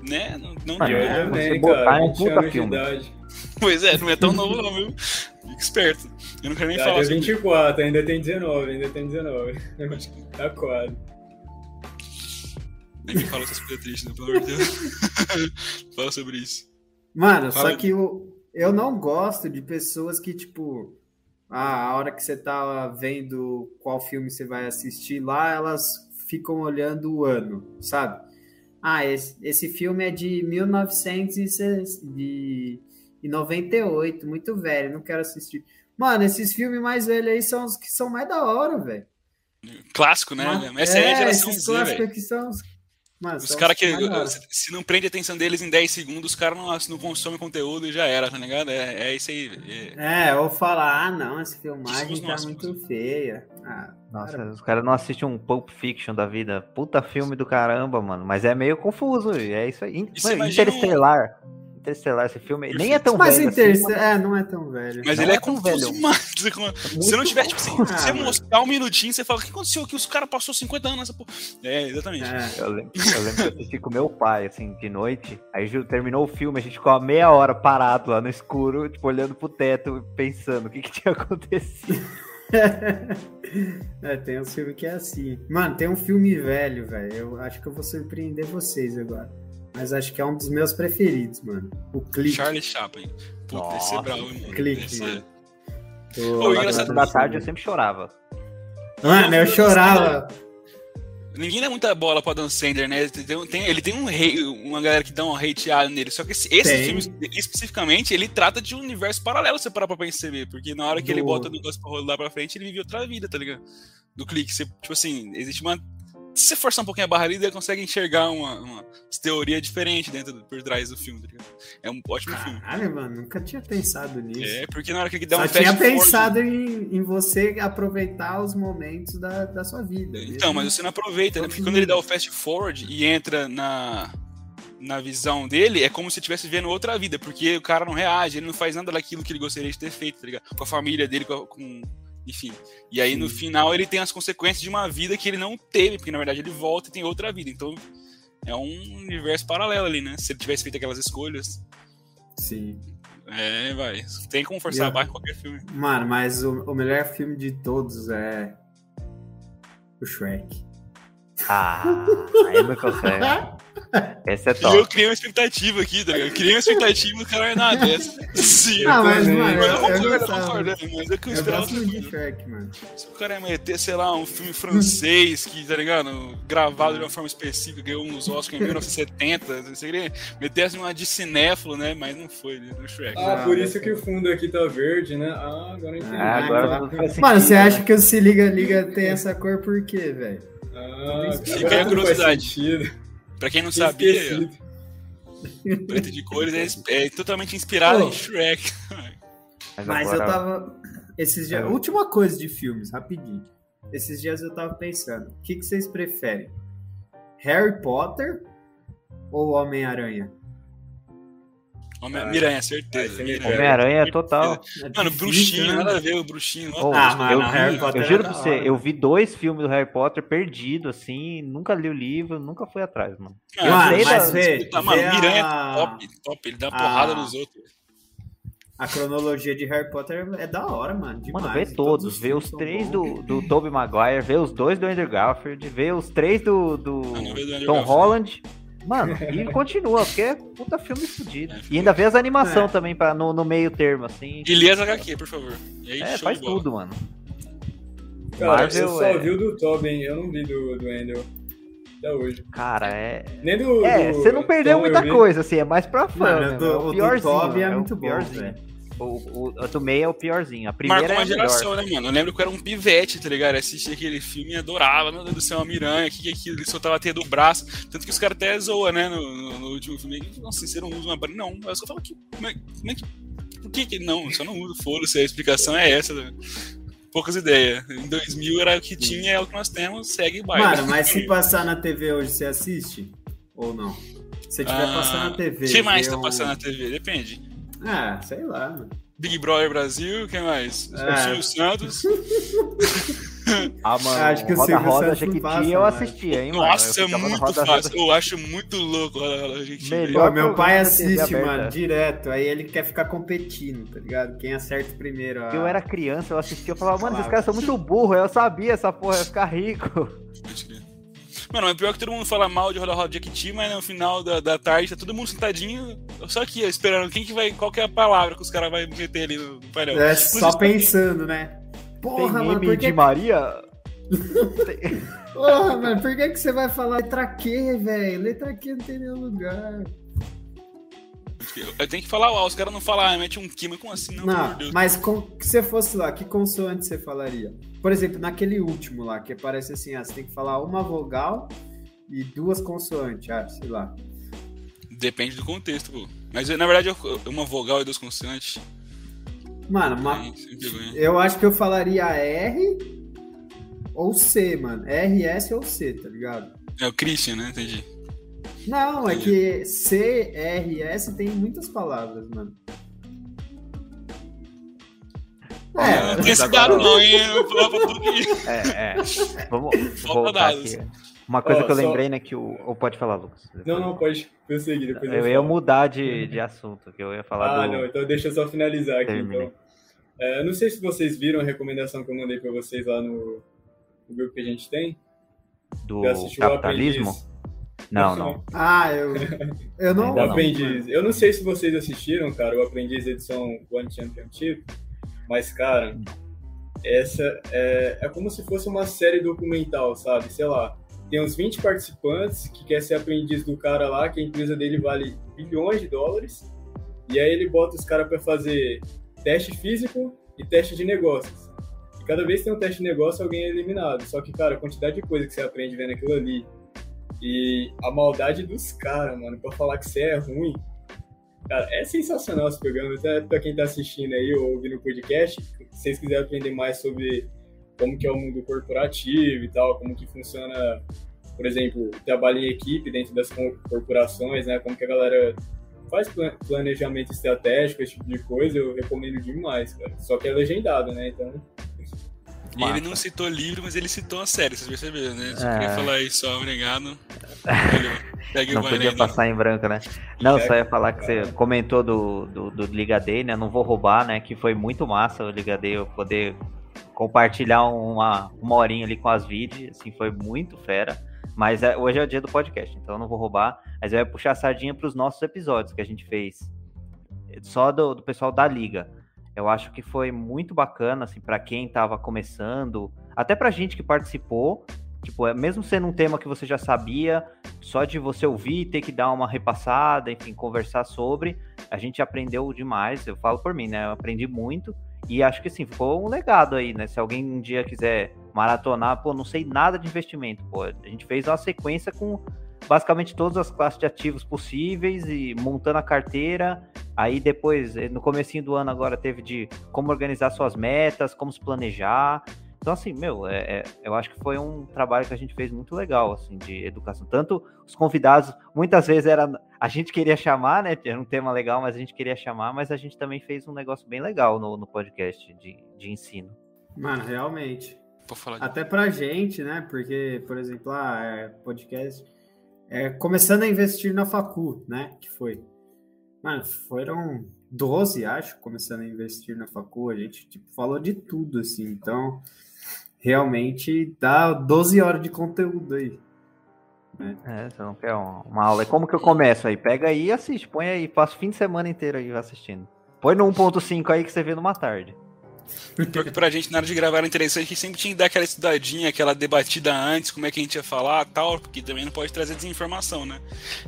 Né? Não, não eu É, também, você botar cara, é um 20 puta filme. Pois é, não é tão novo não, viu? Fica esperto. Eu não quero nem Já falar sobre 24, ainda tem 19, ainda tem 19. tá quase. Nem me fala essas coisas tristes, né? Pelo amor de Deus. fala sobre isso. Mano, Fala. só que eu, eu não gosto de pessoas que, tipo, ah, a hora que você tá vendo qual filme você vai assistir lá, elas ficam olhando o ano, sabe? Ah, esse, esse filme é de 1998, muito velho, não quero assistir. Mano, esses filmes mais velhos aí são os que são mais da hora, velho. Clássico, né? Mas- Essa é, a geração esses Z, clássicos velho. aqui são os. Mano, Os são caras que, se- não prende a atenção deles em 10 segundos, os caras não, não consomem conteúdo e já era, tá ligado? É, é isso aí. É. É, ou falar, ah, não, essa filmagem tá nós, muito feia. Ah, Nossa, cara, os caras não assistem um Pulp Fiction da vida. Puta filme do caramba, mano. Mas é meio confuso, é isso aí. Mano, imagina um- Interestelar, esse filme nem é tão Mas velho. Assim, é, não é tão velho. Mas Não ele é é confuso velho. demais. Se você não tiver, tipo assim, Ah, se você mano. mostrar um minutinho, você fala, o que aconteceu aqui? Os caras passaram 50 anos nessa porra. É, exatamente. É. Eu lembro, eu lembro que eu assisti com meu pai, assim, de noite. Aí terminou o filme, a gente ficou a meia hora parado lá no escuro, tipo, olhando pro teto, pensando o que, que tinha acontecido. É, tem um filme que é assim. Mano, tem um filme velho, velho. Eu acho que eu vou surpreender vocês agora. Mas acho que é um dos meus preferidos, mano. O Clique. Charlie Chaplin. Puta, esse é Nossa, bravo, mano. Clique, Esse é- mano. Tô- Ô, engraçado- da tarde eu sempre chorava. Mano, eu chorava. Ninguém dá muita bola pra Dan Sandler, né? Tem- tem- ele tem um rei, uma galera que dá uma hateada nele. Só que esse, esse filme, especificamente, ele trata de um universo paralelo, se você parar pra perceber. Porque na hora que ele bota o negócio pra rolar pra frente, ele vive outra vida, tá ligado? Do clique. Você, tipo assim, existe uma. Se você forçar um pouquinho a barra ali, ele consegue enxergar uma, uma teoria diferente dentro do, por trás do filme, tá ligado? É um ótimo filme. Caralho, mano, nunca tinha pensado nisso. É, porque na hora que ele dá Só um tinha fast forward- pensado em, em você aproveitar os momentos da, da sua vida. Então, mas você não aproveita, né? Porque quando ele dá o fast forward e entra na, na visão dele, é como se estivesse vendo outra vida, porque o cara não reage, ele não faz nada daquilo que ele gostaria de ter feito, tá ligado? Com a família dele, com. a- com- enfim. E aí no final ele tem as consequências de uma vida que ele não teve, porque na verdade ele volta e tem outra vida. Então é um universo paralelo ali, né? Se ele tivesse feito aquelas escolhas. Sim. É, vai. Tem como forçar E a barra em qualquer filme. Mano, mas o, o melhor filme de todos é. O Shrek. Ah, aí não consegue. Esse é E eu top. criei uma expectativa aqui, tá ligado? Eu criei uma expectativa e o cara é nada dessa. Sim, Não, mas, também. mano, Mas eu eu, eu concordo, eu concordo, né? mas é que eu Eu esperava mano. Se o cara ia meter, sei lá, um filme francês que, tá ligado? Gravado de uma forma específica, ganhou uns Oscars em 1970, você queria meter assim uma de cinéfilo, né? Mas não foi, né? Do Shrek. Ah, Ah, por mas isso que o fundo aqui tá verde, né? Ah, agora eu entendi. Ah, agora faz Mano, você acha né? que o Se Liga Liga tem essa cor por quê, velho? Ah, Fica aí a curiosidade. Pra quem não sabia. Preto de Cores é, é totalmente inspirado Pô. em Shrek. Mas eu agora- tava. Esses dias. É. Última coisa de filmes, rapidinho. Esses dias eu tava pensando: o que, que vocês preferem? Harry Potter ou Homem-Aranha? Homem- Miranha, aí certeza. Homem-Aranha é total. É Mano, difícil, bruxinho, né? nada a ver o bruxinho. Oh, Ah, mano, eu, vi- eu é juro da pra você, eu vi dois filmes do Harry Potter perdido, assim, nunca li o livro, nunca fui atrás, mano. Ah, Mano, sei mas da- vê, Puta, mano, vê Miranha a- é top, top. Ele dá a- porrada nos outros. A cronologia de Harry Potter é da hora, mano. Demais. Mano, vê E todos, vê os três do, do Tobey Maguire, vê os dois do Andrew Garfield, vê os três do, do não do Tom Garfield. Holland. Mano, e continua, porque é puta filme fudido. É, E ainda vê as animação É. também pra, no, no meio termo, assim. E lê as HQ, por favor. E aí, É, show faz tudo, mano. Cara, Marvel eu só é- vi o do Tobin, eu não vi do, do Andrew. Até hoje. Cara, é. Nem do. É, do você não perdeu Tom muita coisa, assim, é mais pra fã. Mano, né? do- é o do o piorzinho. Tobey é o muito bom, velho. O, o, do meio é o piorzinho. A primeira Marcou uma é a melhor. geração, né, mano? Eu lembro que eu era um pivete, tá ligado? Eu assistia aquele filme e adorava, meu Deus do céu, uma miranha, que que é aquilo? Ele soltava a teia do braço. Tanto que os caras até zoam, né, no, no, no último filme. Nossa, você não usa uma barriga. Não, eu só falo que. Como é, como é que. Por que que não? Eu só não uso, foda-se, a explicação é essa. Né? Poucas ideias. Em 2000 era o que tinha, é o que nós temos, segue o baile. Mano, mas se passar na TV hoje, você assiste? Ou não? Se tiver Ah, passando na TV. O que mais tá um- passando na TV? Depende. Ah, sei lá, mano. Big Brother Brasil, o que mais? É. Silvio Santos. Ah, mano, Acho que o Roda Roda Santos não Jequiti passa eu assistia, hein, mano. Nossa, é Eu muito Roda Roda- fácil. Eu acho muito louco. Olha lá, gente. Melhor. Meu pai assiste, mano, direto. Aí ele quer ficar competindo, tá ligado? Quem acerta primeiro. a- eu era criança, eu assistia, eu falava, mano, esses caras são muito burros, eu sabia essa porra, ia ficar rico. Mano, mas pior que todo mundo fala mal de Roda Roda Jequiti, mas no final da, da tarde tá todo mundo sentadinho, só aqui, ó, esperando quem que vai, qual que é a palavra que os caras vão meter ali no, painel. É Inclusive, só pensando, né? Tem Porra, mano, meme por de que, Maria? Porra, mano, por que, que você vai falar letra Q, velho? Letra Q não tem nenhum lugar. Eu, tenho que falar uau, os caras não falam, ah, mete um mas como assim? Não, Não, mas com, se você fosse lá, que consoante você falaria? Por exemplo, naquele último lá, que aparece assim, ah, você tem que falar uma vogal e duas consoantes, ah, sei lá. Depende do contexto, pô. Mas na verdade, uma vogal e duas consoantes. Mano, uma, eu acho que eu falaria R ou C, mano. R, S ou C, tá ligado? É o Christian, né? Entendi. Não, é que C, R, S tem muitas palavras, mano. É, não esse dado não, hein? Eu É, é. Vamos voltar aqui. Uma coisa Ó, que eu só- lembrei, né, que o... Ou pode falar, Lucas. Não, não, pode prosseguir. Depois Eu ia falo. mudar de, de assunto, que eu ia falar Ah, do... não, então deixa eu só finalizar aqui. Termine. Então. É, eu não sei se vocês viram a recomendação que eu mandei pra vocês lá no, no grupo que a gente tem. do Eu capitalismo. Aprendiz. Não, não. Ah, eu. Eu não. Não. Aprendiz. Eu não sei se vocês assistiram, cara, o Aprendiz edição One Championship, mas, cara, essa é, é como se fosse uma série documental, sabe? Sei lá, tem uns 20 participantes que quer ser aprendiz do cara lá, que a empresa dele vale bilhões de dólares, e aí ele bota os caras pra fazer teste físico e teste de negócios. E cada vez que tem um teste de negócio, alguém é eliminado. Só que, cara, a quantidade de coisa que você aprende vendo aquilo ali, e a maldade dos caras, mano, pra falar que você é ruim. Cara, é sensacional esse programa. Até pra quem tá assistindo aí ou ouvindo o podcast, se vocês quiserem aprender mais sobre como que é o mundo corporativo e tal, como que funciona, por exemplo, trabalho em equipe dentro das co- corporações, né? Como que a galera faz plan- planejamento estratégico, esse tipo de coisa, eu recomendo demais, cara. Só que é legendado, né? Então, Massa. Ele não citou livro, mas ele citou a série, vocês perceberam, né? Só É. queria falar isso, só, obrigado. Valeu. Não podia Guarani. passar em branco, né? Não, só ia falar que você comentou do, do, do Liga Day, né? Não vou roubar, né? Que foi muito massa o Liga Day, eu poder compartilhar uma, uma horinha ali com as vídeos, assim, foi muito fera. Mas é- hoje é o dia do podcast, então eu não vou roubar. Mas eu ia puxar a sardinha para os nossos episódios que a gente fez. Só do, do pessoal da Liga. Eu acho que foi muito bacana, assim, para quem tava começando, até pra gente que participou. Tipo, é, mesmo sendo um tema que você já sabia, só de você ouvir, ter que dar uma repassada, enfim, conversar sobre, a gente aprendeu demais. Eu falo por mim, né? Eu aprendi muito. E acho que assim, ficou um legado aí, né? Se alguém um dia quiser maratonar, pô, não sei nada de investimento, pô. A gente fez uma sequência com basicamente todas as classes de ativos possíveis e montando a carteira. Aí depois, eh, no comecinho do ano agora, teve de como organizar suas metas, como se planejar. Então, assim, meu, é, é- eu acho que foi um trabalho que a gente fez muito legal, assim, de educação. Tanto os convidados, muitas vezes era a gente queria chamar, né? Era um tema legal, mas a gente queria chamar, mas a gente também fez um negócio bem legal no, no podcast de, de ensino. Mano, realmente. De... Até pra gente, né? Porque, por exemplo, ah, é, podcast. É, começando a investir na Facu, né? Que foi. Mano, foram 12, acho, começando a investir na Facu. A gente tipo, falou de tudo, assim. Então, realmente dá 12 horas de conteúdo aí. É, você não quer uma, uma aula. Como que eu começo aí? Pega aí e assiste, põe aí, passa o fim de semana inteiro aí assistindo. Põe no 1.5 aí que você vê numa tarde. Porque pra gente, na hora de gravar, era interessante que sempre tinha que dar aquela estudadinha, aquela debatida antes, como é que a gente ia falar tal, porque também não pode trazer desinformação, né?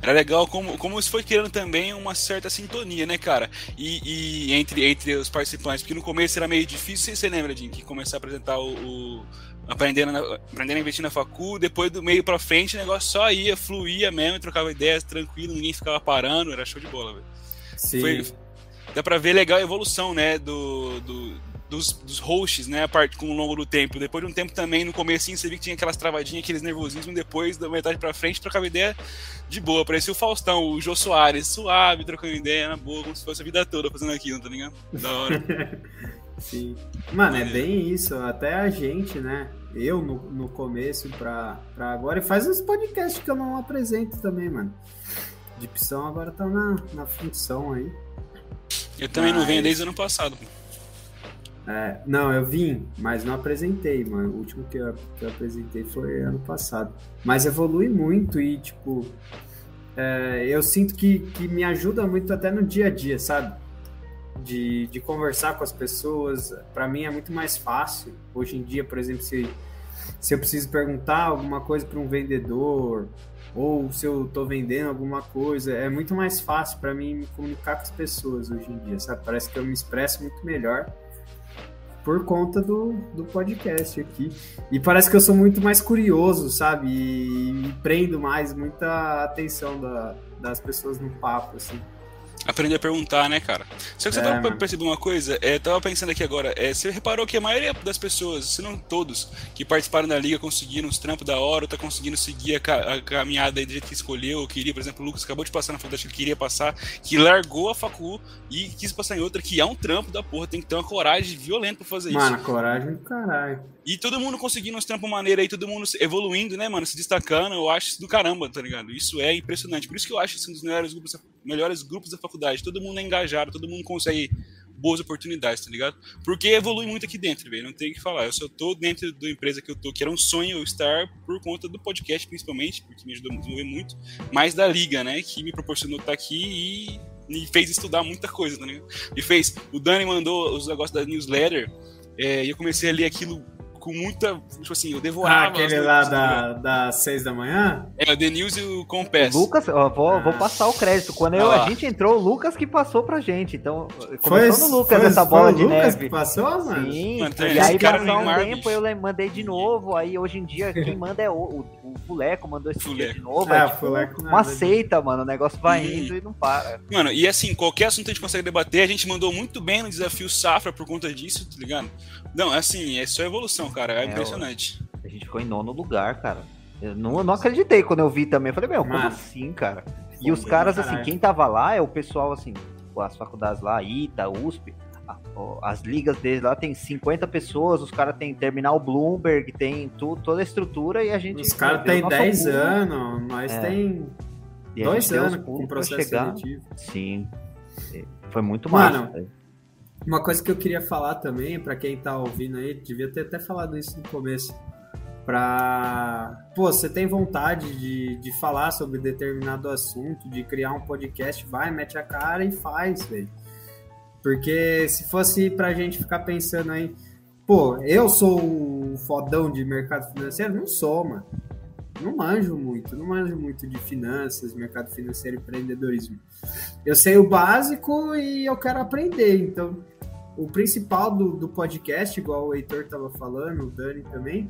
Era legal como, como isso foi criando também uma certa sintonia, né, cara? E, e entre, entre os participantes, porque no começo era meio difícil, você lembra, de que começar a apresentar o, o aprendendo, na, aprendendo a investir na facu, depois do meio pra frente o negócio só ia, fluía mesmo, trocava ideias tranquilo, ninguém ficava parando, era show de bola, velho. Sim. Foi, dá pra ver legal a evolução, né, do, do dos, dos hosts, né, a parte com o longo do tempo. Depois de um tempo também, no começo você viu que tinha aquelas travadinhas, aqueles nervosismos, depois da metade pra frente, trocava ideia de boa. Parecia o Faustão, o Jô Soares, suave, trocando ideia, na boa, como se fosse a vida toda fazendo aquilo, tá ligado? Da hora. Sim. Mano, é bem isso. Até a gente, né? Eu no, no começo pra, pra agora. E faz uns podcasts que eu não apresento também, mano. Dipção agora tá na, na função aí. Eu também não venho Mas- desde o ano passado. É, não, eu vim, mas não apresentei, mano. O último que eu, que eu apresentei foi ano passado. Mas evolui muito e, tipo, é, eu sinto que, que me ajuda muito até no dia a dia, sabe? De, de conversar com as pessoas. Pra mim é muito mais fácil. Hoje em dia, por exemplo, se, se eu preciso perguntar alguma coisa para um vendedor ou se eu tô vendendo alguma coisa, é muito mais fácil pra mim me comunicar com as pessoas hoje em dia, sabe? Parece que eu me expresso muito melhor por conta do, do podcast aqui. E parece que eu sou muito mais curioso, sabe? E, e prendo mais muita atenção da- das pessoas no papo, assim. Aprender a perguntar, né, cara? Só que você É, tava mano. perceber uma coisa, é, tava pensando aqui agora, é, você reparou que a maioria das pessoas, se não todos, que participaram da liga conseguiram os trampos da hora, ou tá conseguindo seguir a, a caminhada aí do jeito que escolheu, ou queria, por exemplo, o Lucas acabou de passar na faculdade que ele queria passar, que largou a facu e quis passar em outra, que é um trampo da porra, tem que ter uma coragem violenta pra fazer Mano, isso. coragem do caralho. E todo mundo conseguindo uns trampos maneiros aí, todo mundo evoluindo, né, mano? Se destacando, eu acho isso do caramba, tá ligado? Isso é impressionante. Por isso que eu acho isso um dos melhores grupos, melhores grupos da faculdade. Todo mundo é engajado, todo mundo consegue boas oportunidades, tá ligado? Porque evolui muito aqui dentro, velho. Não tem o que falar. Eu só tô dentro da empresa que eu tô, que era um sonho eu estar por conta do podcast, principalmente, porque me ajudou a desenvolver muito, mas da liga, né? Que me proporcionou estar aqui e me fez estudar muita coisa, tá ligado? Me fez. O Dani mandou os negócios da newsletter. é, e eu comecei a ler aquilo com muita. Tipo assim, eu Ah, devorava. aquele as lá da, das seis da manhã? É, o The News e o Compass. Lucas, ó, vou, vou Ah. passar o crédito. Quando eu- Ah. a gente entrou, o Lucas que passou pra gente. Então, Foi, começou no Lucas foi- essa foi bola o de Lucas neve. que passou, mano? Sim, Mano, e aí cara passou um tempo, bicho. eu le- mandei de novo, aí hoje em dia quem manda é o, o, o Fuleco, mandou esse Fuleco. de novo, É, é, o tipo, Fuleco uma nada, seita, mano, o negócio vai Uhum. indo e não para. Mano, e assim, qualquer assunto a gente consegue debater, a gente mandou muito bem no desafio Safra por conta disso, tá ligado? Não, assim, é só evolução, cara, é, É, impressionante. A gente ficou em nono lugar, cara. Eu não, eu não acreditei quando eu vi também. Eu falei, meu, como assim, cara? E os caras, assim, quem tava lá é o pessoal, assim, as faculdades lá, ITA, USP, as ligas deles lá tem 50 pessoas, os caras têm terminal Bloomberg, tem tudo, toda a estrutura e a gente. Os caras nosso 10 pulo, anos, nós É. tem e dois anos com pra processo chegar. seletivo. Sim. E Foi muito Mano, massa. Uma coisa que eu queria falar também, pra quem tá ouvindo aí, devia ter até falado isso no começo. Pra. Pô, você tem vontade de, de falar sobre determinado assunto, de criar um podcast, vai, mete a cara e faz, velho. Porque se fosse pra gente ficar pensando aí, pô, eu sou o fodão de mercado financeiro? Não sou, mano. Não manjo muito, não manjo muito de finanças, mercado financeiro e empreendedorismo. Eu sei o básico e eu quero aprender, então o principal do, do podcast, igual o Heitor tava falando, o Dani também,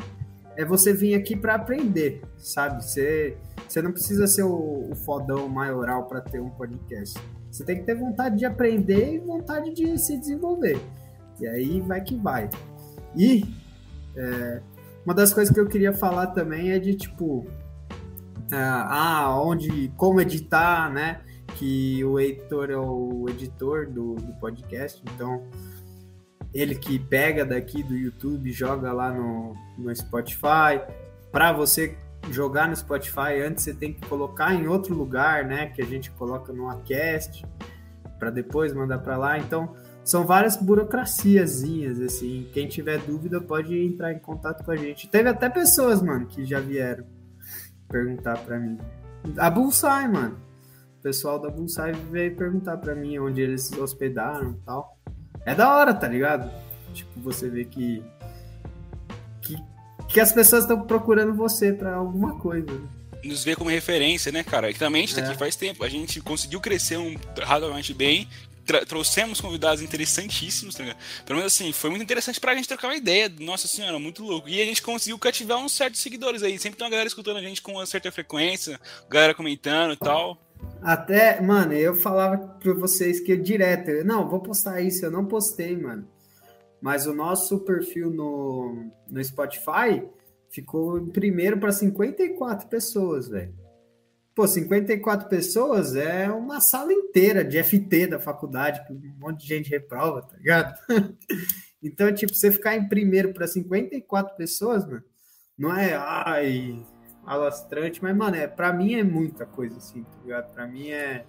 é você vir aqui para aprender, sabe? Você, você não precisa ser o, o fodão maioral para ter um podcast. Você tem que ter vontade de aprender e vontade de se desenvolver. E aí vai que vai. E é, uma das coisas que eu queria falar também é de tipo, ah, onde, como editar, né? Que o Heitor é o editor do, do podcast, então ele que pega daqui do YouTube, joga lá no, no Spotify. Para você jogar no Spotify, antes você tem que colocar em outro lugar, né? Que a gente coloca no Acast, para depois mandar para lá. Então, são várias burocraciazinhas, assim. Quem tiver dúvida pode entrar em contato com a gente. Teve até pessoas, mano, que já vieram perguntar para mim. A Bullseye, mano. O pessoal da Bullseye veio perguntar para mim onde eles se hospedaram e tal. É da hora, tá ligado? Tipo, você vê que. que, que as pessoas estão procurando você para alguma coisa. Nos vê como referência, né, cara? E também a gente tá é. aqui faz tempo. A gente conseguiu crescer um, razoavelmente bem, trouxemos convidados interessantíssimos, tá ligado? Pelo menos assim, foi muito interessante pra gente trocar uma ideia. Nossa senhora, muito louco. E a gente conseguiu cativar uns certos seguidores aí. Sempre tem uma galera escutando a gente com uma certa frequência, galera comentando e tal. Até, mano, eu falava pra vocês que eu direto, eu, não, vou postar isso, eu não postei, mano. Mas o nosso perfil no, no Spotify ficou em primeiro para 54 pessoas, velho. Pô, 54 pessoas é uma sala inteira de FT da faculdade, que um monte de gente reprova, tá ligado? então, tipo, você ficar em primeiro para 54 pessoas, mano, não é, ai, alastrante, mas, mano, é, pra mim é muita coisa, assim, tá ligado? Pra mim é,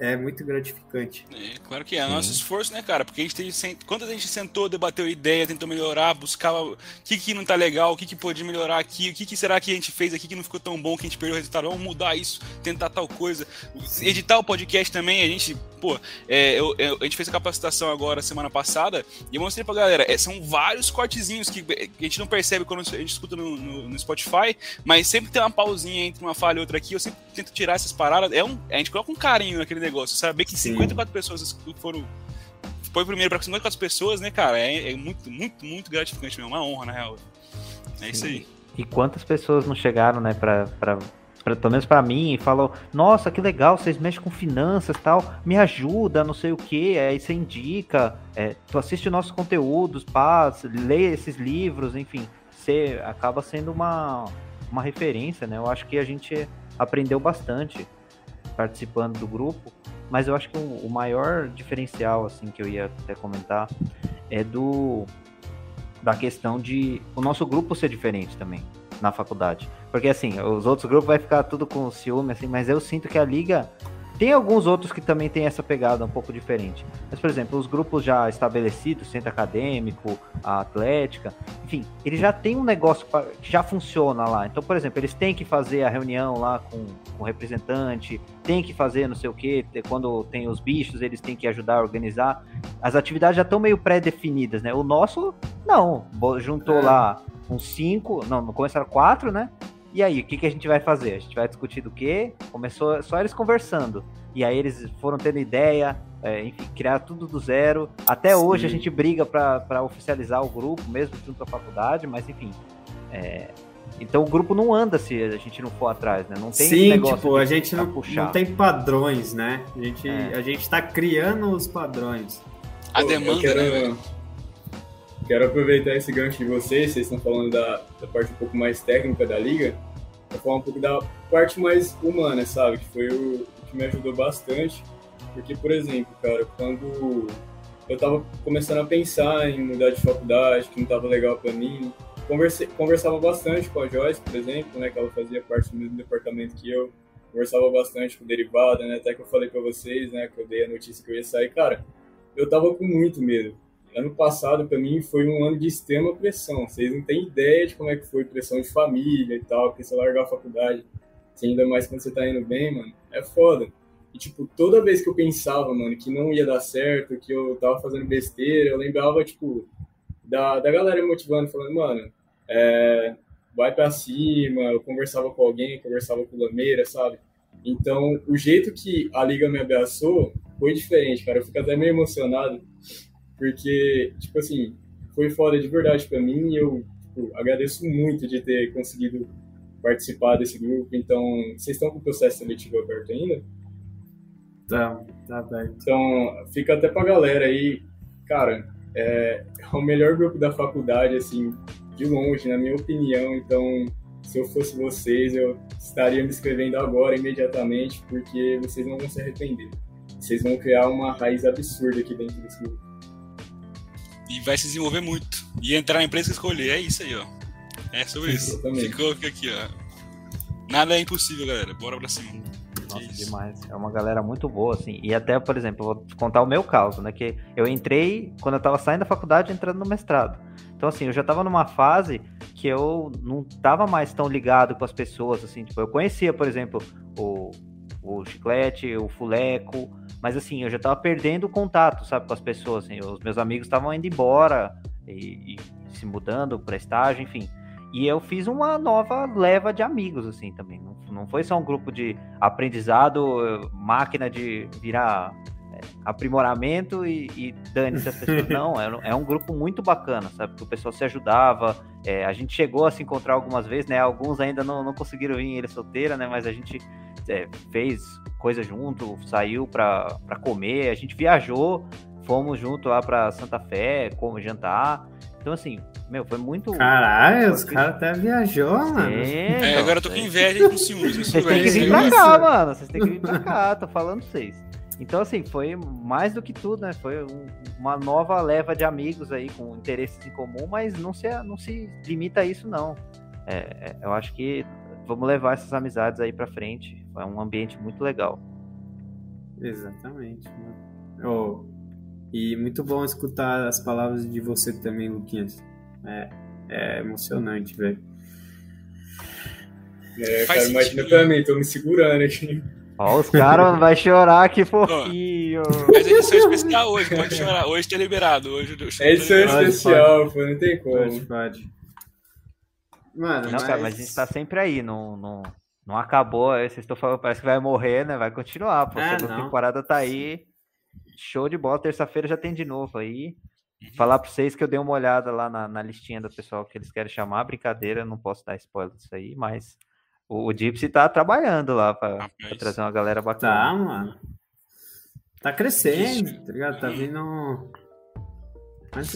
é muito gratificante. É, claro que é. Sim. Nosso esforço, né, cara? Porque a gente tem. Quando a gente sentou, debateu ideia, tentou melhorar, buscava o que, que não tá legal, o que, que pode melhorar aqui, o que, que será que a gente fez aqui que não ficou tão bom, que a gente perdeu o resultado, vamos mudar isso, tentar tal coisa. Editar o podcast também, a gente Pô, é, eu, eu, a gente fez a capacitação agora semana passada e eu mostrei pra galera. É, são vários cortezinhos que, que, a gente não percebe quando a gente escuta no, no, no, Spotify, mas sempre tem uma pausinha entre uma falha e outra aqui. Eu sempre tento tirar essas paradas. É um, a gente coloca um carinho naquele negócio. Saber que Sim. 54 pessoas foram. Foi primeiro para 54 pessoas, né, cara? É, é, muito, muito, muito gratificante mesmo. Uma honra, na real. É Sim. isso aí. E quantas pessoas não chegaram, né, pra, pra pra, pelo menos para mim, e falou: Nossa, que legal, vocês mexem com finanças tal, me ajuda, não sei o que, aí você indica, é, tu assiste nossos conteúdos, pá, lê esses livros, enfim, você acaba sendo uma, uma referência, né? Eu acho que a gente aprendeu bastante participando do grupo, mas eu acho que o, maior diferencial, assim, que eu ia até comentar é do da questão de o nosso grupo ser diferente também na faculdade. Porque assim, os outros grupos vai ficar tudo com ciúme, assim, mas eu sinto que a liga. Tem alguns outros que também tem essa pegada um pouco diferente. Mas, por exemplo, os grupos já estabelecidos, centro acadêmico, a atlética, enfim, eles já tem um negócio que já funciona lá. Então, por exemplo, eles têm que fazer a reunião lá com, com o representante, tem que fazer não sei o que, quando tem os bichos, eles têm que ajudar a organizar. As atividades já estão meio pré-definidas, né? O nosso, não. Juntou é. lá uns cinco, não, no começo era quatro, né? E aí, o que, que a gente vai fazer? A gente vai discutir do quê? Começou só eles conversando. E aí eles foram tendo ideia, é, enfim, criar tudo do zero. Até Sim. hoje a gente briga para oficializar o grupo, mesmo junto à faculdade, mas enfim. É... Então o grupo não anda se a gente não for atrás, né? Não tem Sim, negócio tipo, a gente não, não, tem padrões, né? A gente, é. a gente tá criando os padrões. A demanda, quero... né? Quero aproveitar esse gancho de vocês, vocês estão falando da, da parte um pouco mais técnica da liga, para falar um pouco da parte mais humana, sabe? Que foi o, o que me ajudou bastante. Porque, por exemplo, cara, quando eu estava começando a pensar em mudar de faculdade, que não estava legal para mim, conversava bastante com a Joyce, por exemplo, né, que ela fazia parte do mesmo departamento que eu, conversava bastante com o Derivada, né, até que eu falei para vocês, né, que eu dei a notícia que eu ia sair, cara, eu tava com muito medo, ano passado para mim foi um ano de extrema pressão. Vocês não têm ideia de como é que foi pressão de família e tal, porque você largar a faculdade, ainda mais quando você tá indo bem, mano, é foda. E, tipo, toda vez que eu pensava, mano, que não ia dar certo, que eu tava fazendo besteira, eu lembrava, tipo, da, da galera motivando, falando, mano, é, vai para cima, eu conversava com alguém, conversava com o Lameira, sabe? Então, o jeito que a liga me abraçou foi diferente, cara. Eu fico até meio emocionado, porque, tipo assim, foi foda de verdade para mim e eu tipo, agradeço muito de ter conseguido participar desse grupo. Então, vocês estão com o processo seletivo aberto ainda? Tá, tá aberto. Então, fica até pra galera aí, cara, é, é o melhor grupo da faculdade, assim, de longe, na minha opinião. Então, se eu fosse vocês, eu estaria me inscrevendo agora, imediatamente, porque vocês não vão se arrepender. Vocês vão criar uma raiz absurda aqui dentro desse grupo e vai se desenvolver muito. E entrar na empresa que escolher, é isso aí, ó. É sobre isso. Ficou aqui, ó. Nada é impossível, galera. Bora pra cima. Nossa, é demais. É uma galera muito boa, assim. E até, por exemplo, vou contar o meu caso, né? Que eu entrei quando eu tava saindo da faculdade entrando no mestrado. Então, assim, eu já tava numa fase que eu não tava mais tão ligado com as pessoas, assim. Tipo, eu conhecia, por exemplo, o, o Chiclete, o Fuleco, Mas assim, eu já tava perdendo o contato, sabe, com as pessoas. Assim, os meus amigos estavam indo embora e, e se mudando para estágio, enfim. E eu fiz uma nova leva de amigos, assim, também. Não, não foi só um grupo de aprendizado, máquina de virar é, aprimoramento e, e dane-se as pessoas. Não, é, é, um grupo muito bacana, sabe? Que o pessoal se ajudava. É, a gente chegou a se encontrar algumas vezes, né? Alguns ainda não, não conseguiram vir ele solteira, né? Mas a gente é, fez coisa junto, saiu para comer, a gente viajou, fomos junto lá para Santa Fé, como jantar. Então, assim, meu, foi muito. Caralho, os caras até viajou, mano. É, é, agora eu tô com inveja e com ciúmes. Vocês têm que vir pra cá, mano. Vocês têm que vir pra cá, tô falando vocês. Então, assim, foi mais do que tudo, né? Foi um, uma nova leva de amigos aí com interesses em comum, mas não se, não se limita a isso, não. É, é eu acho que vamos levar essas amizades aí para frente. É um ambiente muito legal. Exatamente. Oh, e muito bom escutar as palavras de você também, Luquinhas. É, é emocionante, velho. É, cara, imagina pra mim, tô me segurando aqui. Ó, os caras vão chorar, que fofinho. Mas é edição especial hoje, pode chorar. Hoje tá liberado. Hoje é edição especial, pô, não tem como. Pode, pode. Mano, não, mas... cara, mas a gente tá sempre aí, não, não, não acabou. Vocês estão falando, parece que vai morrer, né? Vai continuar, pô. É, a temporada tá aí. Show de bola. Terça-feira já tem de novo aí. Uhum. Falar pra vocês que eu dei uma olhada lá na, na listinha do pessoal que eles querem chamar. Brincadeira, não posso dar spoiler disso aí, mas o, o Gypsy tá trabalhando lá pra, pra, trazer uma galera bacana. Tá, mano. Tá crescendo, tá ligado? Tá vindo.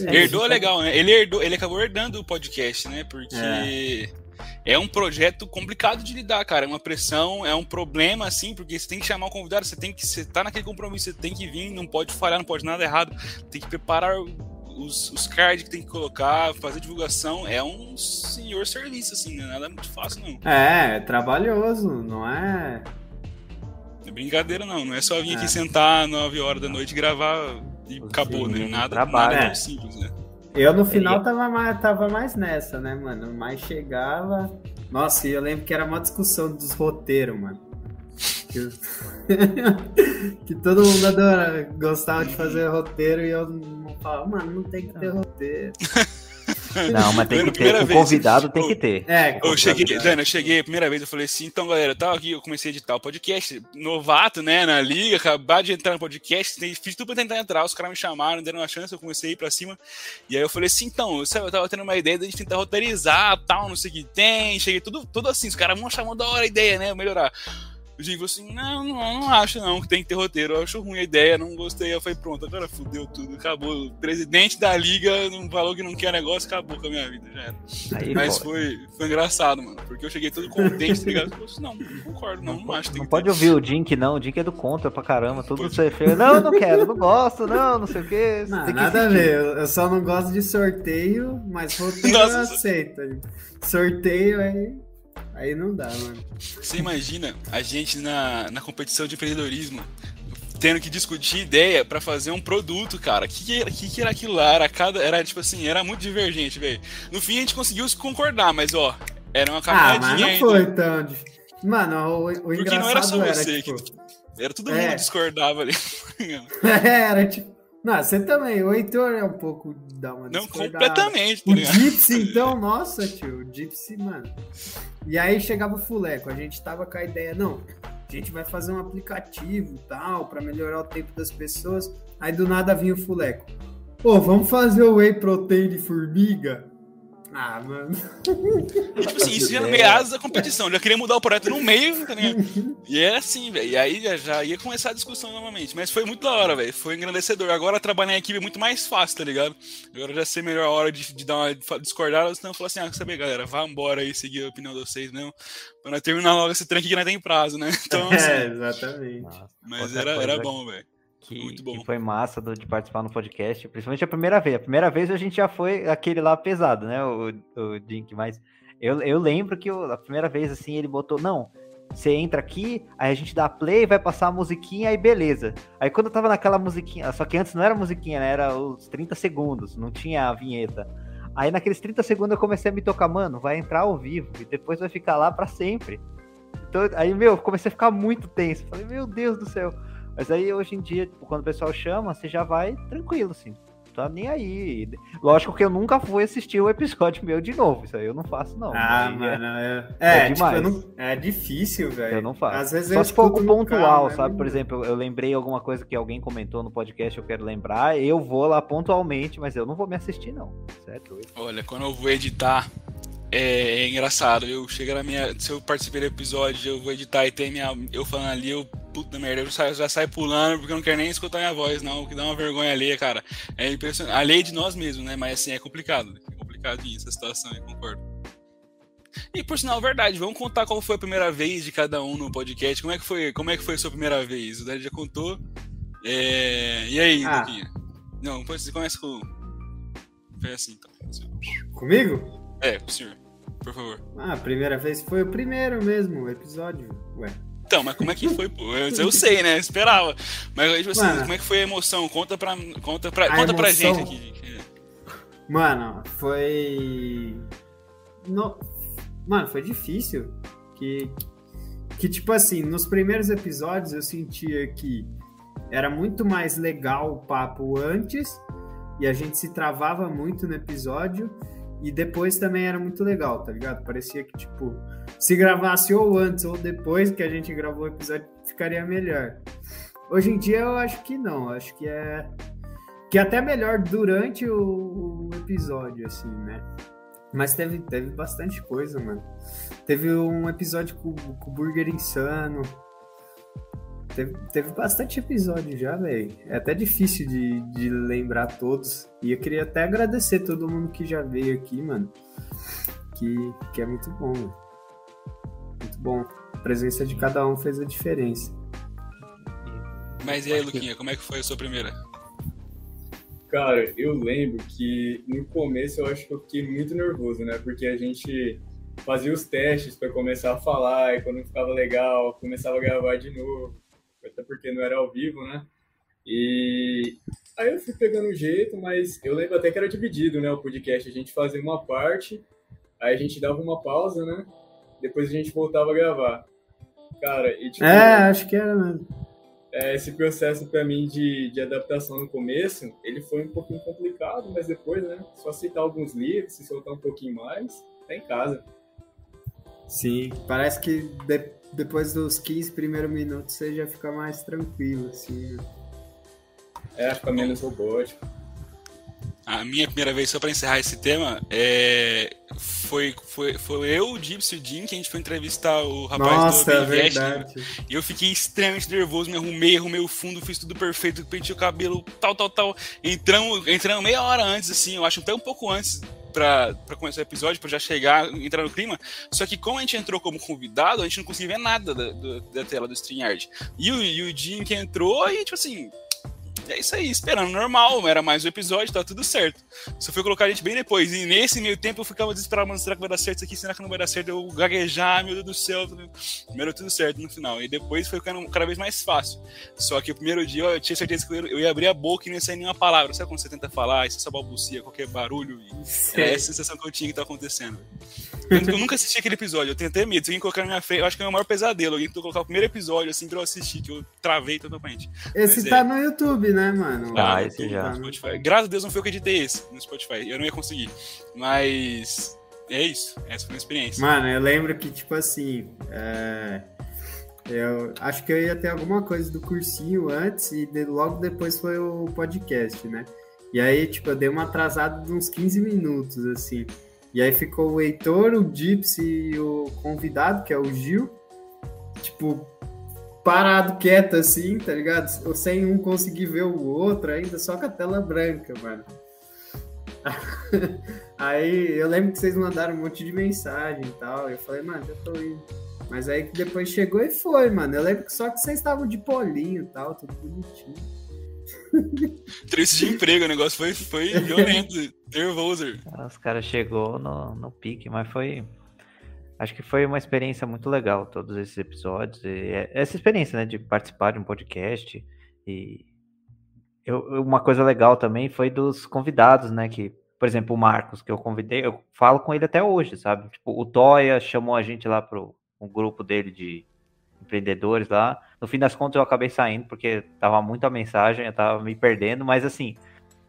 É, herdou legal, né? Ele herdou, ele acabou herdando o podcast, né? Porque é. É. um projeto complicado de lidar, cara. É uma pressão, é um problema, assim, porque você tem que chamar o convidado, você tem que. Você tá naquele compromisso, você tem que vir, não pode falhar, não pode nada errado. Tem que preparar os, os cards que tem que colocar, fazer divulgação, é um senhor serviço, assim, não é nada muito fácil, não. É, é trabalhoso, não é. Não é brincadeira, não. Não é só vir é. aqui sentar 9 horas da noite e gravar e acabou, né? Nada, trabalho. nada é. simples, né? Eu no final tava mais, tava mais nessa, né, mano? Mas chegava. Nossa, e eu lembro que era uma discussão dos roteiros, mano. Que, que todo mundo adora, gostava de fazer roteiro e eu não falava, mano, não tem que ter roteiro. Não, mas tem que ter. O convidado tem que ter. É, eu cheguei, Dana, eu cheguei a primeira vez, eu falei assim, então, galera, tal, aqui eu comecei a editar o podcast, novato, né, na liga, acabar de entrar no podcast, fiz tudo pra tentar entrar, os caras me chamaram, deram uma chance, eu comecei a ir pra cima. E aí eu falei assim, então, eu tava tendo uma ideia de a gente tentar roteirizar, tal, não sei o que tem, cheguei tudo, tudo assim, os caras vão chamando da hora a ideia, né, melhorar. Eu digo assim, não, não, não acho não que tem que ter roteiro, eu acho ruim a ideia, não gostei. Eu falei, pronto, agora fudeu tudo, acabou. O presidente da liga não falou que não quer negócio, acabou com a minha vida, já era. Aí, Mas foi, foi engraçado, mano, porque eu cheguei todo contente, tá ligado? Eu falei, não, não concordo, não, não, não acho. Não pode ter. ouvir o Dink, não, o Dink é do contra pra caramba, tudo você fez. Não, não quero, não gosto, não, não sei o quê. Não, nada a ver, eu só não gosto de sorteio, mas roteiro Nossa, eu aceito. Sorteio aí... Aí não dá, mano. Você imagina a gente na, na competição de empreendedorismo tendo que discutir ideia para fazer um produto, cara. O que, que, que, era aquilo lá? Era cada. Era tipo assim, era muito divergente, velho. No fim a gente conseguiu se concordar, mas ó, era uma caminhadinha. Ah, mas não foi tão. Mano, o, o Porque não era só você. Era, tipo... que, era todo é. mundo discordava ali. é, era tipo. Não, você também. O Heitor é um pouco da uma Não, completamente. O Gypsy, então, nossa, tio. O Gypsy, mano. E aí chegava o Fuleco. A gente tava com a ideia, não, a gente vai fazer um aplicativo tal, para melhorar o tempo das pessoas. Aí do nada vinha o Fuleco. Pô, vamos fazer o Whey Protein de formiga? Ah, mano. Tipo assim, isso ia no meio da competição. Eu já queria mudar o projeto no meio, tá E é assim, velho. E aí já, já, ia começar a discussão novamente. Mas foi muito da hora, velho. Foi engrandecedor. Agora trabalhar em equipe é muito mais fácil, tá ligado? Agora já sei melhor a hora de, de dar uma de discordar, senão eu falo assim, ah, saber, galera, vá embora aí, seguir a opinião de vocês mesmo. Pra terminar logo esse tranque que não tem prazo, né? Então, assim, É, exatamente. Nossa, mas era, era bom, velho que, que foi massa do, de participar no podcast, principalmente a primeira vez. A primeira vez a gente já foi aquele lá pesado, né, o, o Dink, mas eu, eu lembro que eu, a primeira vez, assim, ele botou, não, você entra aqui, aí a gente dá play, vai passar a musiquinha, aí beleza. Aí quando eu tava naquela musiquinha, só que antes não era musiquinha, né, era os 30 segundos, não tinha a vinheta. Aí naqueles 30 segundos eu comecei a me tocar, mano, vai entrar ao vivo e depois vai ficar lá para sempre. Então, aí, meu, comecei a ficar muito tenso. Falei, meu Deus do céu. Mas aí hoje em dia, tipo, quando o pessoal chama, você já vai tranquilo, assim tá nem aí. Lógico que eu nunca fui assistir o episódio meu de novo. Isso aí eu não faço, não. Ah, aí mano, é, é, é, demais. Tipo, não, é difícil, velho. Eu não faço. Às vezes Só se for algo pontual, carro, sabe? Por exemplo, eu lembrei alguma coisa que alguém comentou no podcast, eu quero lembrar, eu vou lá pontualmente, mas eu não vou me assistir, não. Certo? Olha, quando eu vou editar, é, é, engraçado. Eu chego na minha. Se eu participei do episódio, eu vou editar e tem minha. Eu falando ali, eu. Puta merda, eu já, já saio pulando porque eu não quero nem escutar minha voz, não. Que dá uma vergonha alheia, cara. É impressionante. Alheia de nós mesmos, né? Mas assim, é complicado. É complicadinho essa situação, eu concordo. E por sinal, verdade, vamos contar qual foi a primeira vez de cada um no podcast. Como é que foi, como é que foi a sua primeira vez? O Dani já contou. É... E aí, ah. Luquinha? Não, você começa com. Foi assim, então. Comigo? É, com o senhor por favor. Ah, a primeira vez foi o primeiro mesmo, o episódio. Ué. Então, mas como é que foi? Eu, eu sei, né? Eu esperava. Mas tipo assim, como é que foi a emoção? Conta pra, conta pra, conta emoção... pra gente aqui. Mano, foi. No... Mano, foi difícil. Que, que, tipo assim, nos primeiros episódios eu sentia que era muito mais legal o papo antes e a gente se travava muito no episódio. E depois também era muito legal, tá ligado? Parecia que, tipo, se gravasse ou antes ou depois que a gente gravou o episódio, ficaria melhor. Hoje em dia eu acho que não, acho que é que é até melhor durante o, o episódio, assim, né? Mas teve, teve bastante coisa, mano. Teve um episódio com, com o Burger Insano, Teve, teve bastante episódio já, velho. É até difícil de, de lembrar todos. E eu queria até agradecer todo mundo que já veio aqui, mano. Que, que é muito bom, mano. Muito bom. A presença de cada um fez a diferença. Mas e aí, Luquinha, como é que foi a sua primeira? Cara, eu lembro que no começo eu acho que eu fiquei muito nervoso, né? Porque a gente fazia os testes para começar a falar e quando não ficava legal, começava a gravar de novo até porque não era ao vivo, né? E aí eu fui pegando um jeito, mas eu lembro até que era dividido, né? O podcast. A gente fazia uma parte, aí a gente dava uma pausa, né? Depois a gente voltava a gravar. Cara, e tipo. É, acho que era mesmo. É, esse processo para mim de, de adaptação no começo, ele foi um pouquinho complicado, mas depois, né? Só aceitar alguns livros, se soltar um pouquinho mais, tá em casa. Sim, parece que depois dos 15 primeiros minutos você já fica mais tranquilo, assim. Né? É, fica menos robótico. A minha primeira vez, só para encerrar esse tema, é... foi, foi, foi eu, o Gypsy e o Jim que a gente foi entrevistar o rapaz Nossa, do Invest, é verdade. Né? E eu fiquei extremamente nervoso, me arrumei, arrumei o fundo, fiz tudo perfeito, pentei o cabelo, tal, tal, tal. Entramos, entramos meia hora antes, assim, eu acho até um pouco antes para começar o episódio, para já chegar, entrar no clima. Só que como a gente entrou como convidado, a gente não conseguia ver nada da, da, da tela do StreamYard. E o, e o Jim que entrou, e tipo assim, é isso aí, esperando normal, era mais um episódio, tá tudo certo. Só foi colocar a gente bem depois. E nesse meio tempo eu ficava desesperado, mano, será que vai dar certo isso aqui? Será que não vai dar certo? Eu gaguejar, meu Deus do céu. Primeiro tudo certo no final. E depois foi ficando cada vez mais fácil. Só que o primeiro dia eu tinha certeza que eu ia abrir a boca e não ia sair nenhuma palavra. Sabe quando você tenta falar e você só balbucia qualquer barulho? E é essa sensação que eu tinha que tá acontecendo. Eu, nunca assisti aquele episódio, eu tenho até medo. Se alguém colocar na minha frente, eu acho que é o maior pesadelo. Alguém colocar o primeiro episódio assim pra eu assistir, que eu travei totalmente. Esse Mas, tá é... no YouTube, né, mano? Ah, ah esse já. No Spotify. Graças a Deus não foi eu que editei esse no Spotify. Eu não ia conseguir. Mas. É isso. Essa foi a experiência. Mano, eu lembro que, tipo assim. É... Eu acho que eu ia ter alguma coisa do cursinho antes e de, logo depois foi o podcast, né? E aí, tipo, eu dei uma atrasada de uns 15 minutos, assim. E aí ficou o Heitor, o Gypsy e o convidado, que é o Gil, tipo, parado, quieto assim, tá ligado? Sem um conseguir ver o outro ainda, só com a tela branca, mano. aí eu lembro que vocês mandaram um monte de mensagem e tal. Eu falei, mano, já tô indo. Mas aí que depois chegou e foi, mano. Eu lembro que só que vocês estavam de polinho e tal, tudo bonitinho. Triste de emprego, o negócio foi, foi violento, nervoso. Os caras chegou no, no pique, mas foi. Acho que foi uma experiência muito legal, todos esses episódios. É, essa experiência, né, de participar de um podcast. E eu, uma coisa legal também foi dos convidados, né, que, por exemplo, o Marcos, que eu convidei, eu falo com ele até hoje, sabe? Tipo, o Toya chamou a gente lá pro um grupo dele de empreendedores lá. No fim das contas, eu acabei saindo porque tava muita mensagem, eu tava me perdendo, mas assim,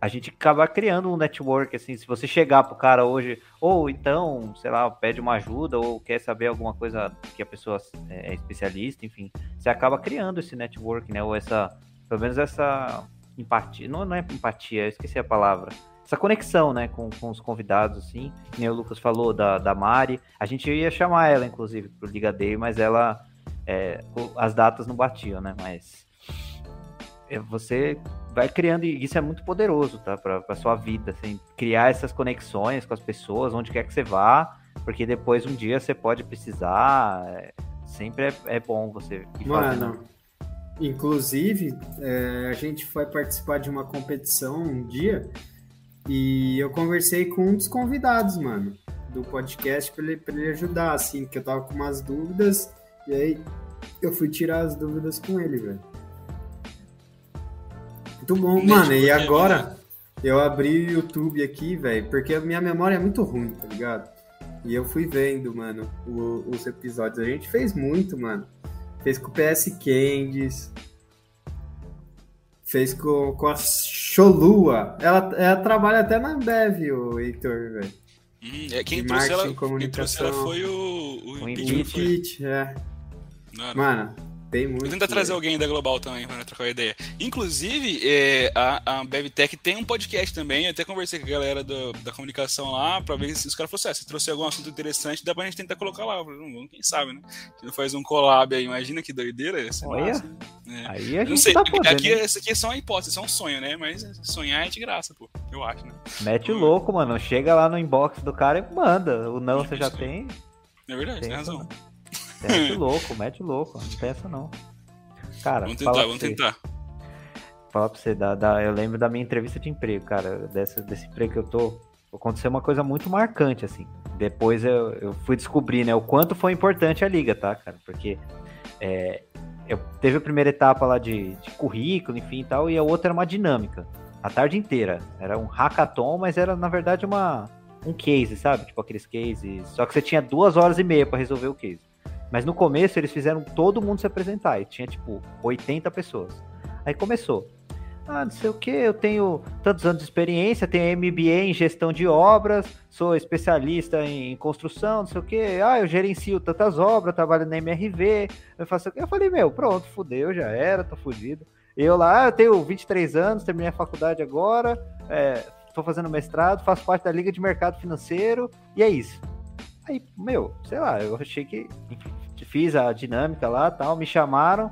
a gente acaba criando um network, assim, se você chegar pro cara hoje, ou então, sei lá, pede uma ajuda, ou quer saber alguma coisa que a pessoa é, é especialista, enfim, você acaba criando esse network, né, ou essa, pelo menos essa empatia, não, não é empatia, eu esqueci a palavra, essa conexão, né, com, com os convidados, assim, o Lucas falou da, da Mari, a gente ia chamar ela, inclusive, pro Liga Day, mas ela, é, as datas não batiam, né, mas é, você vai criando, e isso é muito poderoso, tá? Pra, pra sua vida, assim, criar essas conexões com as pessoas, onde quer que você vá, porque depois um dia você pode precisar. É, sempre é, é, bom você ir Mano, inclusive, é, a gente foi participar de uma competição um dia e eu conversei com um dos convidados, mano, do podcast para ele, pra ele ajudar, assim, que eu tava com umas dúvidas e aí eu fui tirar as dúvidas com ele, velho. Muito bom, mano. E agora eu abri o YouTube aqui, velho, porque a minha memória é muito ruim, tá ligado? E eu fui vendo, mano, o, os episódios. A gente fez muito, mano. Fez com o PS Candies. Fez com, com a Cholua. Ela, ela trabalha até na Ambev, o Heitor, velho. Hum, é, quem, trouxe ela, quem trouxe ela foi o, o, o Impit, é. Não, Mano, tem muito. Vou tentar trazer alguém da Global também para trocar ideia. Inclusive, é, a, a BevTech tem um podcast também. Eu até conversei com a galera do, da comunicação lá para ver se os caras falaram assim: ah, se trouxe algum assunto interessante, dá pra gente tentar colocar lá. Falei, quem sabe, né? A gente faz um collab aí. Imagina que doideira. Olha. Massa, né? Aí a gente não sei, tá podendo, aqui, essa aqui é só uma hipótese, é um sonho, né? Mas sonhar é de graça, pô. Eu acho, né? Mete o louco, mano. Chega lá no inbox do cara e manda. O não você já tem. É verdade, tem, tem razão. Mete louco, mete louco. Não essa não. Cara, vamos tentar, vamos tentar. Fala pra você, da, da, eu lembro da minha entrevista de emprego, cara. Dessa, desse emprego que eu tô. Aconteceu uma coisa muito marcante, assim. Depois eu, eu fui descobrir, né, o quanto foi importante a liga, tá, cara? Porque é, eu teve a primeira etapa lá de, de currículo, enfim e tal, e a outra era uma dinâmica. A tarde inteira. Era um hackathon, mas era, na verdade, uma, um case, sabe? Tipo aqueles cases. Só que você tinha duas horas e meia para resolver o case. Mas no começo eles fizeram todo mundo se apresentar e tinha tipo 80 pessoas. Aí começou. Ah, não sei o que, eu tenho tantos anos de experiência, tenho MBA em gestão de obras, sou especialista em construção, não sei o que. Ah, eu gerencio tantas obras, trabalho na MRV. Eu faço Eu falei, meu, pronto, fudeu, já era, tô fudido. Eu lá, eu tenho 23 anos, terminei a faculdade agora, é, tô fazendo mestrado, faço parte da Liga de Mercado Financeiro, e é isso. Aí, meu, sei lá, eu achei que fiz a dinâmica lá, tal, me chamaram.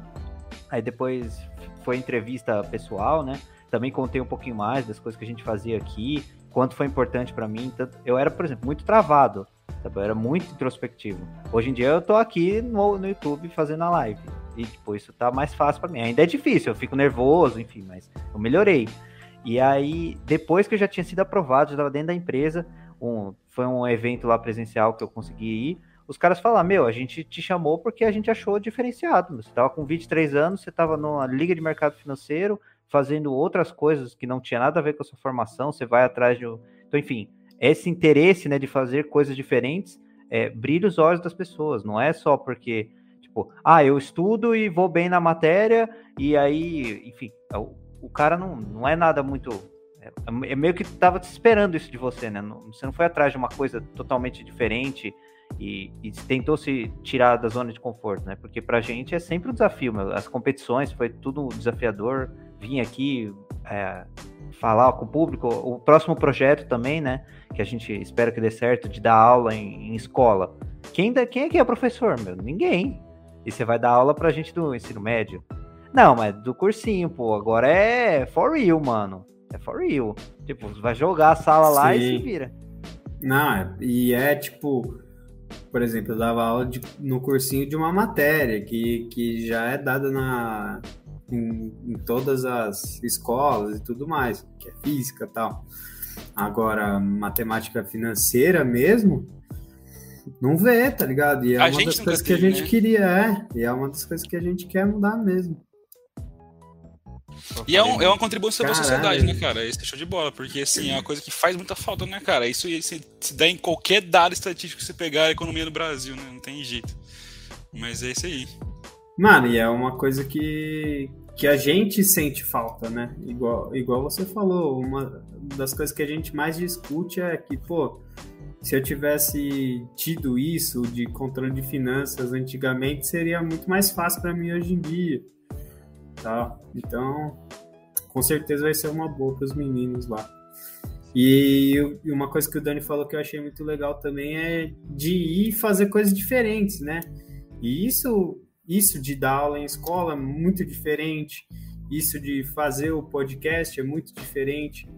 Aí depois foi entrevista pessoal, né? Também contei um pouquinho mais das coisas que a gente fazia aqui, quanto foi importante para mim. Eu era, por exemplo, muito travado, sabe? eu era muito introspectivo. Hoje em dia eu tô aqui no, no YouTube fazendo a live. E, tipo, isso tá mais fácil para mim. Ainda é difícil, eu fico nervoso, enfim, mas eu melhorei. E aí, depois que eu já tinha sido aprovado, já estava dentro da empresa, um, foi um evento lá presencial que eu consegui ir. Os caras falaram: Meu, a gente te chamou porque a gente achou diferenciado. Você estava com 23 anos, você estava numa liga de mercado financeiro, fazendo outras coisas que não tinha nada a ver com a sua formação. Você vai atrás de. Então, enfim, esse interesse né, de fazer coisas diferentes é, brilha os olhos das pessoas. Não é só porque, tipo, ah, eu estudo e vou bem na matéria, e aí, enfim, o, o cara não, não é nada muito é, é meio que tava esperando isso de você, né? Você não foi atrás de uma coisa totalmente diferente e, e tentou se tirar da zona de conforto, né? Porque pra gente é sempre um desafio, meu. as competições foi tudo desafiador. Vim aqui é, falar com o público, o próximo projeto também, né? Que a gente espera que dê certo, de dar aula em, em escola. Quem, dá, quem é que é professor, meu? Ninguém. E você vai dar aula pra gente do ensino médio. Não, mas do cursinho, pô. Agora é for real, mano. É for real. Tipo, vai jogar a sala Sim. lá e se vira. Não, e é tipo, por exemplo, eu dava aula de, no cursinho de uma matéria que, que já é dada na, em, em, todas as escolas e tudo mais, que é física e tal. Agora, matemática financeira mesmo, não vê, tá ligado? E é a uma das coisas que a gente né? queria, é. E é uma das coisas que a gente quer mudar mesmo. E é, um, é uma contribuição para a sociedade, né, cara? Isso é show de bola, porque assim, é uma coisa que faz muita falta, né, cara? Isso se, se dá em qualquer dado estatístico que você pegar a economia do Brasil, né? Não tem jeito. Mas é isso aí. Mano, e é uma coisa que, que a gente sente falta, né? Igual, igual você falou, uma das coisas que a gente mais discute é que, pô, se eu tivesse tido isso de controle de finanças antigamente, seria muito mais fácil para mim hoje em dia. Então, com certeza vai ser uma boa para os meninos lá. E uma coisa que o Dani falou que eu achei muito legal também é de ir fazer coisas diferentes, né? E isso, isso de dar aula em escola é muito diferente. Isso de fazer o podcast é muito diferente.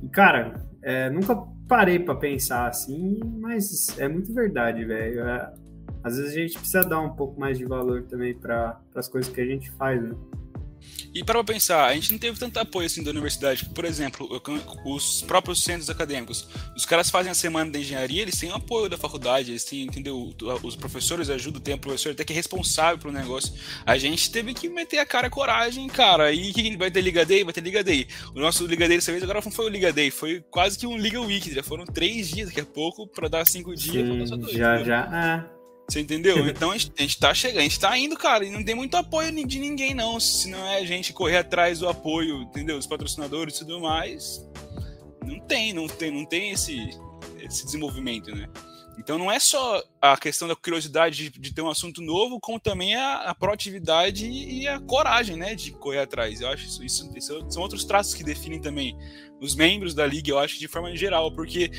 E, cara, é, nunca parei para pensar assim, mas é muito verdade, velho. É, às vezes a gente precisa dar um pouco mais de valor também para as coisas que a gente faz, né? E para pensar, a gente não teve tanto apoio assim da universidade. Por exemplo, os próprios centros acadêmicos, os caras fazem a semana da engenharia, eles têm apoio da faculdade, eles têm, entendeu? Os professores ajudam, tem um professor até que é responsável pelo negócio. A gente teve que meter a cara a coragem, cara. E que vai ter Liga Day? Vai ter Liga Day. O nosso Liga Day dessa vez agora não foi o Liga Day, foi quase que um Liga Week. Já foram três dias daqui a pouco para dar cinco dias. Sim, já, já. Ah. Você entendeu? Então a gente, a gente tá chegando, a gente tá indo, cara, e não tem muito apoio de ninguém, não. Se não é a gente correr atrás do apoio, entendeu? Dos patrocinadores e tudo mais. Não tem, não tem, não tem esse, esse desenvolvimento, né? Então não é só a questão da curiosidade de, de ter um assunto novo, como também a, a, proatividade e a coragem, né, de correr atrás. Eu acho isso, isso, isso, são outros traços que definem também os membros da liga, eu acho, de forma geral, porque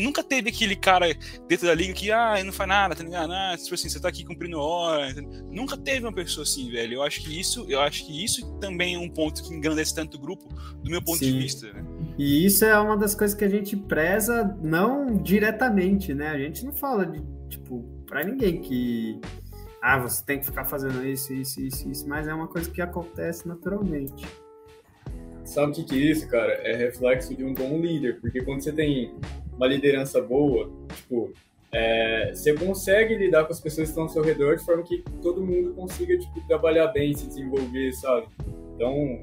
nunca teve aquele cara dentro da liga que, ah, não faz nada, tá ligado? Ah, tipo assim, você tá aqui cumprindo hora. Tá nunca teve uma pessoa assim, velho. Eu acho que isso, eu acho que isso também é um ponto que engrandece tanto o grupo, do meu ponto Sim. de vista, né? E isso é uma das coisas que a gente preza não diretamente, né? A gente não fala de, tipo, pra ninguém que ah, você tem que ficar fazendo isso, isso, isso, isso, mas é uma coisa que acontece naturalmente. Sabe o que, que é isso, cara? É reflexo de um bom líder, porque quando você tem uma liderança boa, tipo, é, você consegue lidar com as pessoas que estão ao seu redor de forma que todo mundo consiga tipo, trabalhar bem, se desenvolver, sabe? Então,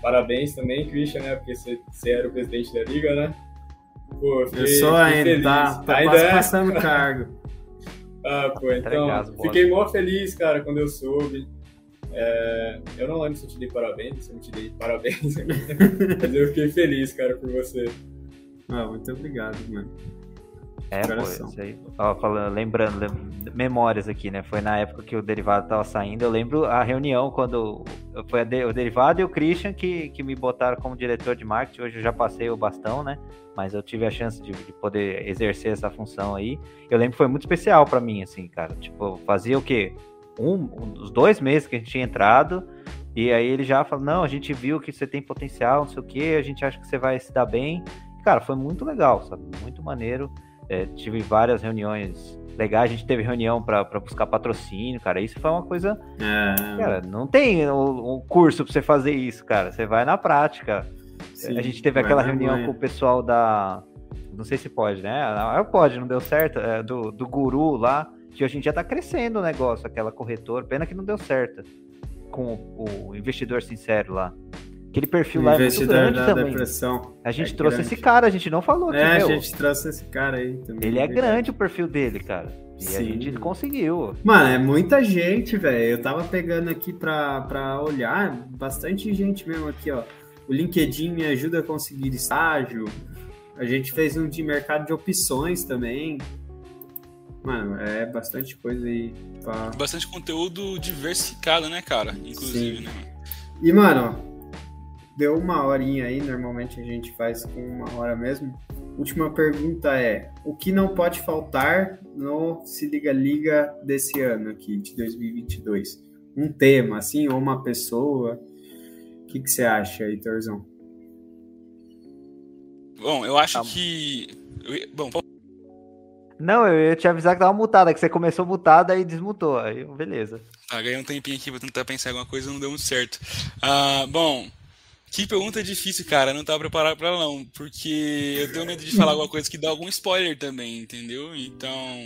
parabéns também, Christian, né? Porque você, você era o presidente da liga, né? Pô, fiquei, eu sou ainda, tá, tá ainda é? passando cargo. ah, pô, então, fiquei mó feliz, cara, quando eu soube. É, eu não lembro se eu te dei parabéns, se eu não te dei parabéns, mas eu fiquei feliz, cara, por você. Ah, muito obrigado, mano. É, pô, isso aí. Ó, falando, lembrando, memórias aqui, né? Foi na época que o derivado tava saindo. Eu lembro a reunião quando foi de, o derivado e o Christian que, que me botaram como diretor de marketing. Hoje eu já passei o bastão, né? Mas eu tive a chance de, de poder exercer essa função aí. Eu lembro que foi muito especial para mim, assim, cara. Tipo, fazia o quê? Um, um, os dois meses que a gente tinha entrado. E aí ele já falou: Não, a gente viu que você tem potencial, não sei o que, a gente acha que você vai se dar bem. Cara, foi muito legal, sabe? Muito maneiro. É, tive várias reuniões legais, a gente teve reunião para buscar patrocínio, cara. Isso foi uma coisa. É... Cara, não tem um, curso para você fazer isso, cara. Você vai na prática. Sim, a gente teve aquela reunião com o pessoal da. Não sei se pode, né? Ah, pode, não deu certo. É, do, do guru lá, que hoje em dia tá crescendo o negócio, aquela corretora. Pena que não deu certo com o, o investidor sincero lá. Aquele perfil lá é muito grande da também. Depressão. A gente é trouxe grande. esse cara, a gente não falou. É, a gente trouxe esse cara aí também. Ele é grande o perfil dele, cara. E Sim. a gente conseguiu. Mano, é muita gente, velho. Eu tava pegando aqui pra, pra olhar, bastante gente mesmo aqui, ó. O LinkedIn me ajuda a conseguir estágio. A gente fez um de mercado de opções também. Mano, é bastante coisa aí. Pra... Bastante conteúdo diversificado, né, cara? Inclusive, Sim. né? E, mano, deu uma horinha aí, normalmente a gente faz com uma hora mesmo. Última pergunta é: o que não pode faltar no Se Liga Liga desse ano aqui, de 2022? Um tema, assim, ou uma pessoa? O que, que você acha, Heitorzão? Bom, eu acho tá. que. Bom, não, eu ia te avisar que tava mutada, que você começou mutada e desmutou. Aí, beleza. Ah, ganhei um tempinho aqui pra tentar pensar em alguma coisa, não deu muito certo. Ah, bom, que pergunta difícil, cara. não tava preparado pra ela, não. Porque eu tenho medo de falar alguma coisa que dá algum spoiler também, entendeu? Então.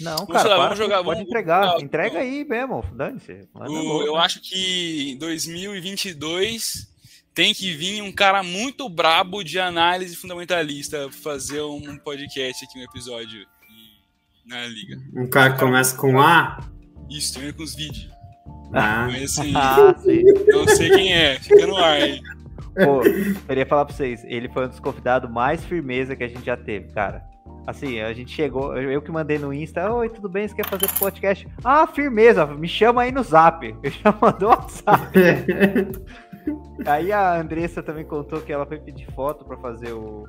Não, vamos cara, lá, vamos jogar. Pode vamos, entregar. Vamos, Entrega aí mesmo, dane-se. Eu acho que em 2022 tem que vir um cara muito brabo de análise fundamentalista fazer um podcast aqui no episódio na liga. Um cara que começa com A? Isso, também com os vídeos. Ah. Mas assim, ah, não sei quem é, fica no ar aí. Pô, eu queria falar pra vocês, ele foi um dos convidados mais firmeza que a gente já teve, cara. Assim, a gente chegou, eu que mandei no Insta, oi, tudo bem, você quer fazer podcast? Ah, firmeza, me chama aí no Zap. Ele já mandou WhatsApp. aí a Andressa também contou que ela foi pedir foto para fazer o,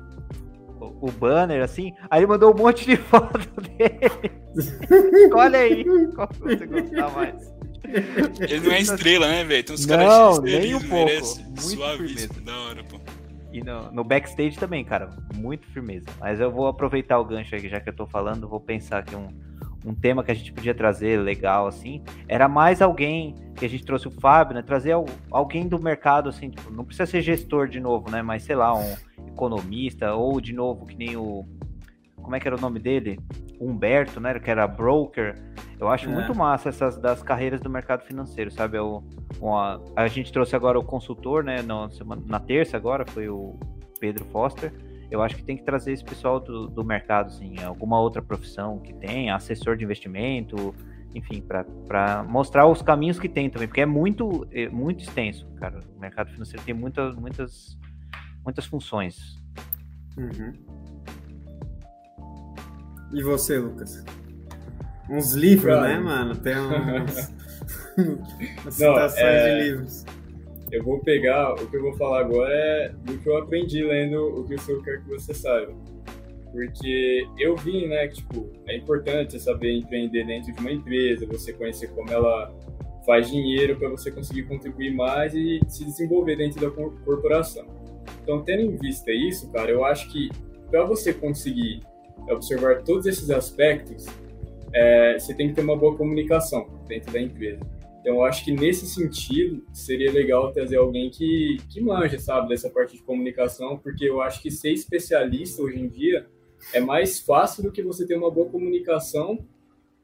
o, o, banner, assim. Aí ele mandou um monte de foto dele. Olha aí, qual que você gostar mais. Ele não é estrela, né, velho? Tem uns caras nem um pouco. Muito Suavíssimo, da hora, pô. E no, no, backstage também, cara, muito firmeza. Mas eu vou aproveitar o gancho aqui, já que eu tô falando, vou pensar aqui um, um tema que a gente podia trazer legal, assim. Era mais alguém, que a gente trouxe o Fábio, né? Trazer alguém do mercado, assim, tipo, não precisa ser gestor de novo, né? Mas sei lá, um economista, ou de novo, que nem o. Como é que era o nome dele? Humberto, né? Que era broker. Eu acho é. muito massa essas das carreiras do mercado financeiro, sabe? Eu, uma, a gente trouxe agora o consultor, né? Na, semana, na terça agora foi o Pedro Foster. Eu acho que tem que trazer esse pessoal do, do mercado, assim, alguma outra profissão que tem, assessor de investimento, enfim, para mostrar os caminhos que tem também, porque é muito, é muito extenso, cara. O mercado financeiro tem muitas, muitas, muitas funções. Uhum. E você, Lucas? Uns livros, né, mano? Tem uns. umas citações é... de livros. Eu vou pegar, o que eu vou falar agora é do que eu aprendi lendo o que o senhor quer que você saiba. Porque eu vi, né, que, tipo, é importante saber empreender dentro de uma empresa, você conhecer como ela faz dinheiro para você conseguir contribuir mais e se desenvolver dentro da corporação. Então, tendo em vista isso, cara, eu acho que para você conseguir observar todos esses aspectos, é, você tem que ter uma boa comunicação dentro da empresa. Então, eu acho que nesse sentido, seria legal trazer alguém que, que manja, sabe, dessa parte de comunicação, porque eu acho que ser especialista hoje em dia é mais fácil do que você ter uma boa comunicação.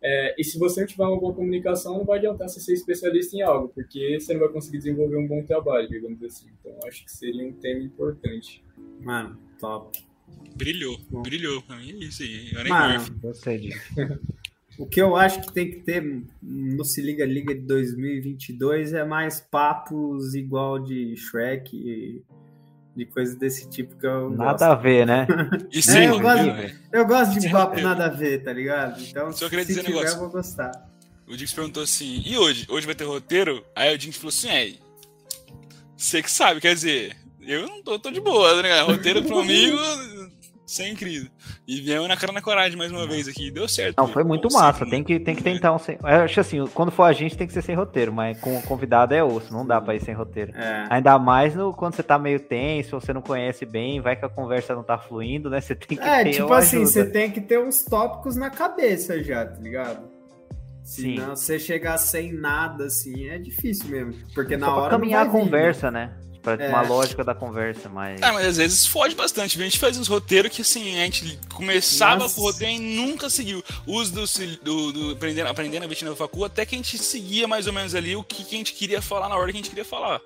É, e se você não tiver uma boa comunicação, não vai adiantar você ser especialista em algo, porque você não vai conseguir desenvolver um bom trabalho, digamos assim. Então, acho que seria um tema importante. Mano, top. Brilhou, bom. brilhou. Pra mim é isso aí. Mano, gostei disso. O que eu acho que tem que ter no Se Liga Liga de 2022 é mais papos igual de Shrek e de coisas desse tipo que eu Nada gosto. a ver, né? É, eu, gosto, eu gosto de papo nada a ver, tá ligado? Então, Só queria se dizer tiver, negócio. eu vou gostar. O Dix perguntou assim, e hoje? Hoje vai ter roteiro? Aí o Dix falou assim, é, você que sabe, quer dizer, eu não tô, tô de boa, né? Roteiro pro amigo, sem crise. E viemos na cara na coragem mais uma vez aqui. Deu certo. Não, foi muito massa. Tem que, tem que tentar um sem. Eu acho assim, quando for a gente tem que ser sem roteiro, mas com o convidado é osso. Não dá pra ir sem roteiro. É. Ainda mais no, quando você tá meio tenso, você não conhece bem, vai que a conversa não tá fluindo, né? Você tem que é, ter. tipo assim, ajuda. você tem que ter uns tópicos na cabeça já, tá ligado? Sim. Senão você chegar sem nada, assim, é difícil mesmo. Porque Só na hora. caminhar a conversa, né? Pra é. uma lógica da conversa, mas. Ah, mas às vezes foge bastante. A gente faz uns roteiros que assim, a gente começava Nossa. com o roteiro e nunca seguiu. Os do, do, do aprendendo, aprendendo a vestir na facu, até que a gente seguia mais ou menos ali o que, que a gente queria falar na hora que a gente queria falar.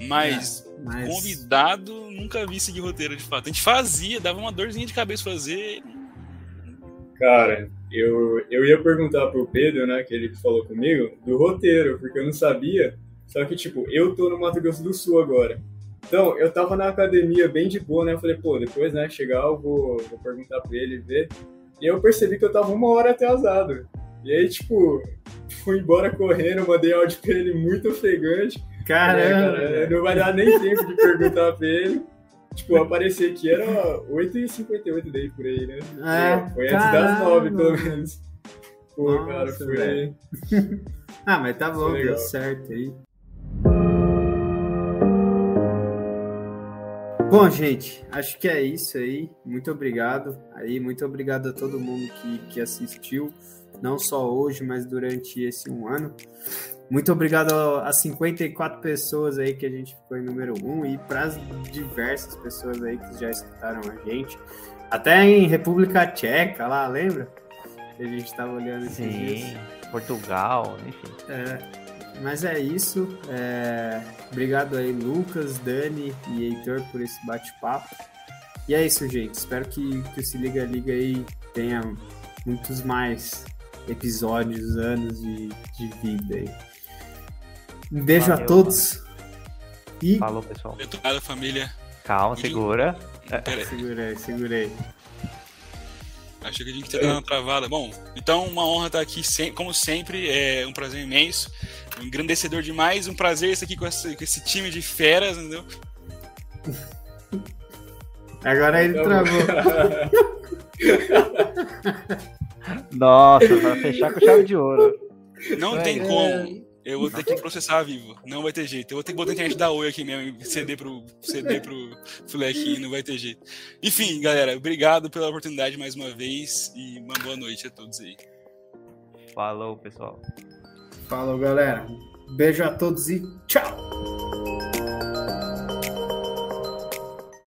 Mas, é, mas, convidado, nunca vi seguir roteiro de fato. A gente fazia, dava uma dorzinha de cabeça fazer. Cara, eu, eu ia perguntar pro Pedro, né, que ele falou comigo, do roteiro, porque eu não sabia. Só que, tipo, eu tô no Mato Grosso do Sul agora. Então, eu tava na academia bem de boa, né? Eu falei, pô, depois, né, chegar eu vou, vou perguntar pra ele, ver. E eu percebi que eu tava uma hora atrasado. E aí, tipo, fui embora correndo, mandei áudio pra ele muito ofegante. Caramba! É, cara, não vai dar nem tempo de perguntar pra ele. Tipo, aparecer aqui era 8h58 daí por aí, né? É, foi antes das 9, pelo menos. Pô, Nossa, cara, foi. ah, mas tá bom, deu certo aí. Bom, gente, acho que é isso aí. Muito obrigado. Aí, muito obrigado a todo mundo que, que assistiu, não só hoje, mas durante esse um ano. Muito obrigado a 54 pessoas aí que a gente ficou em número um e para as diversas pessoas aí que já escutaram a gente. Até em República Tcheca, lá, lembra? Que a gente estava olhando Sim, dias. Portugal, enfim. É. Mas é isso. É... Obrigado aí, Lucas, Dani e Heitor, por esse bate-papo. E é isso, gente. Espero que, que o Se Liga Liga aí tenha muitos mais episódios, anos de, de vida aí. Um beijo Valeu, a todos. E Falou, pessoal. Obrigado, família. Calma, segura. Aí. segurei, segurei. Achei que a gente tinha dado uma travada. Bom, então uma honra estar aqui, como sempre, é um prazer imenso, um engrandecedor demais, um prazer estar aqui com esse, com esse time de feras, entendeu? Agora ele travou. Nossa, vai fechar com chave de ouro. Não É. tem como. Eu vou ter que processar vivo. Não vai ter jeito. Eu vou ter que botar a internet da Oi aqui mesmo e ceder pro, ceder pro Fleck não vai ter jeito. Enfim, galera, obrigado pela oportunidade mais uma vez e uma boa noite a todos aí. Falou, pessoal. Falou, galera. Beijo a todos e tchau.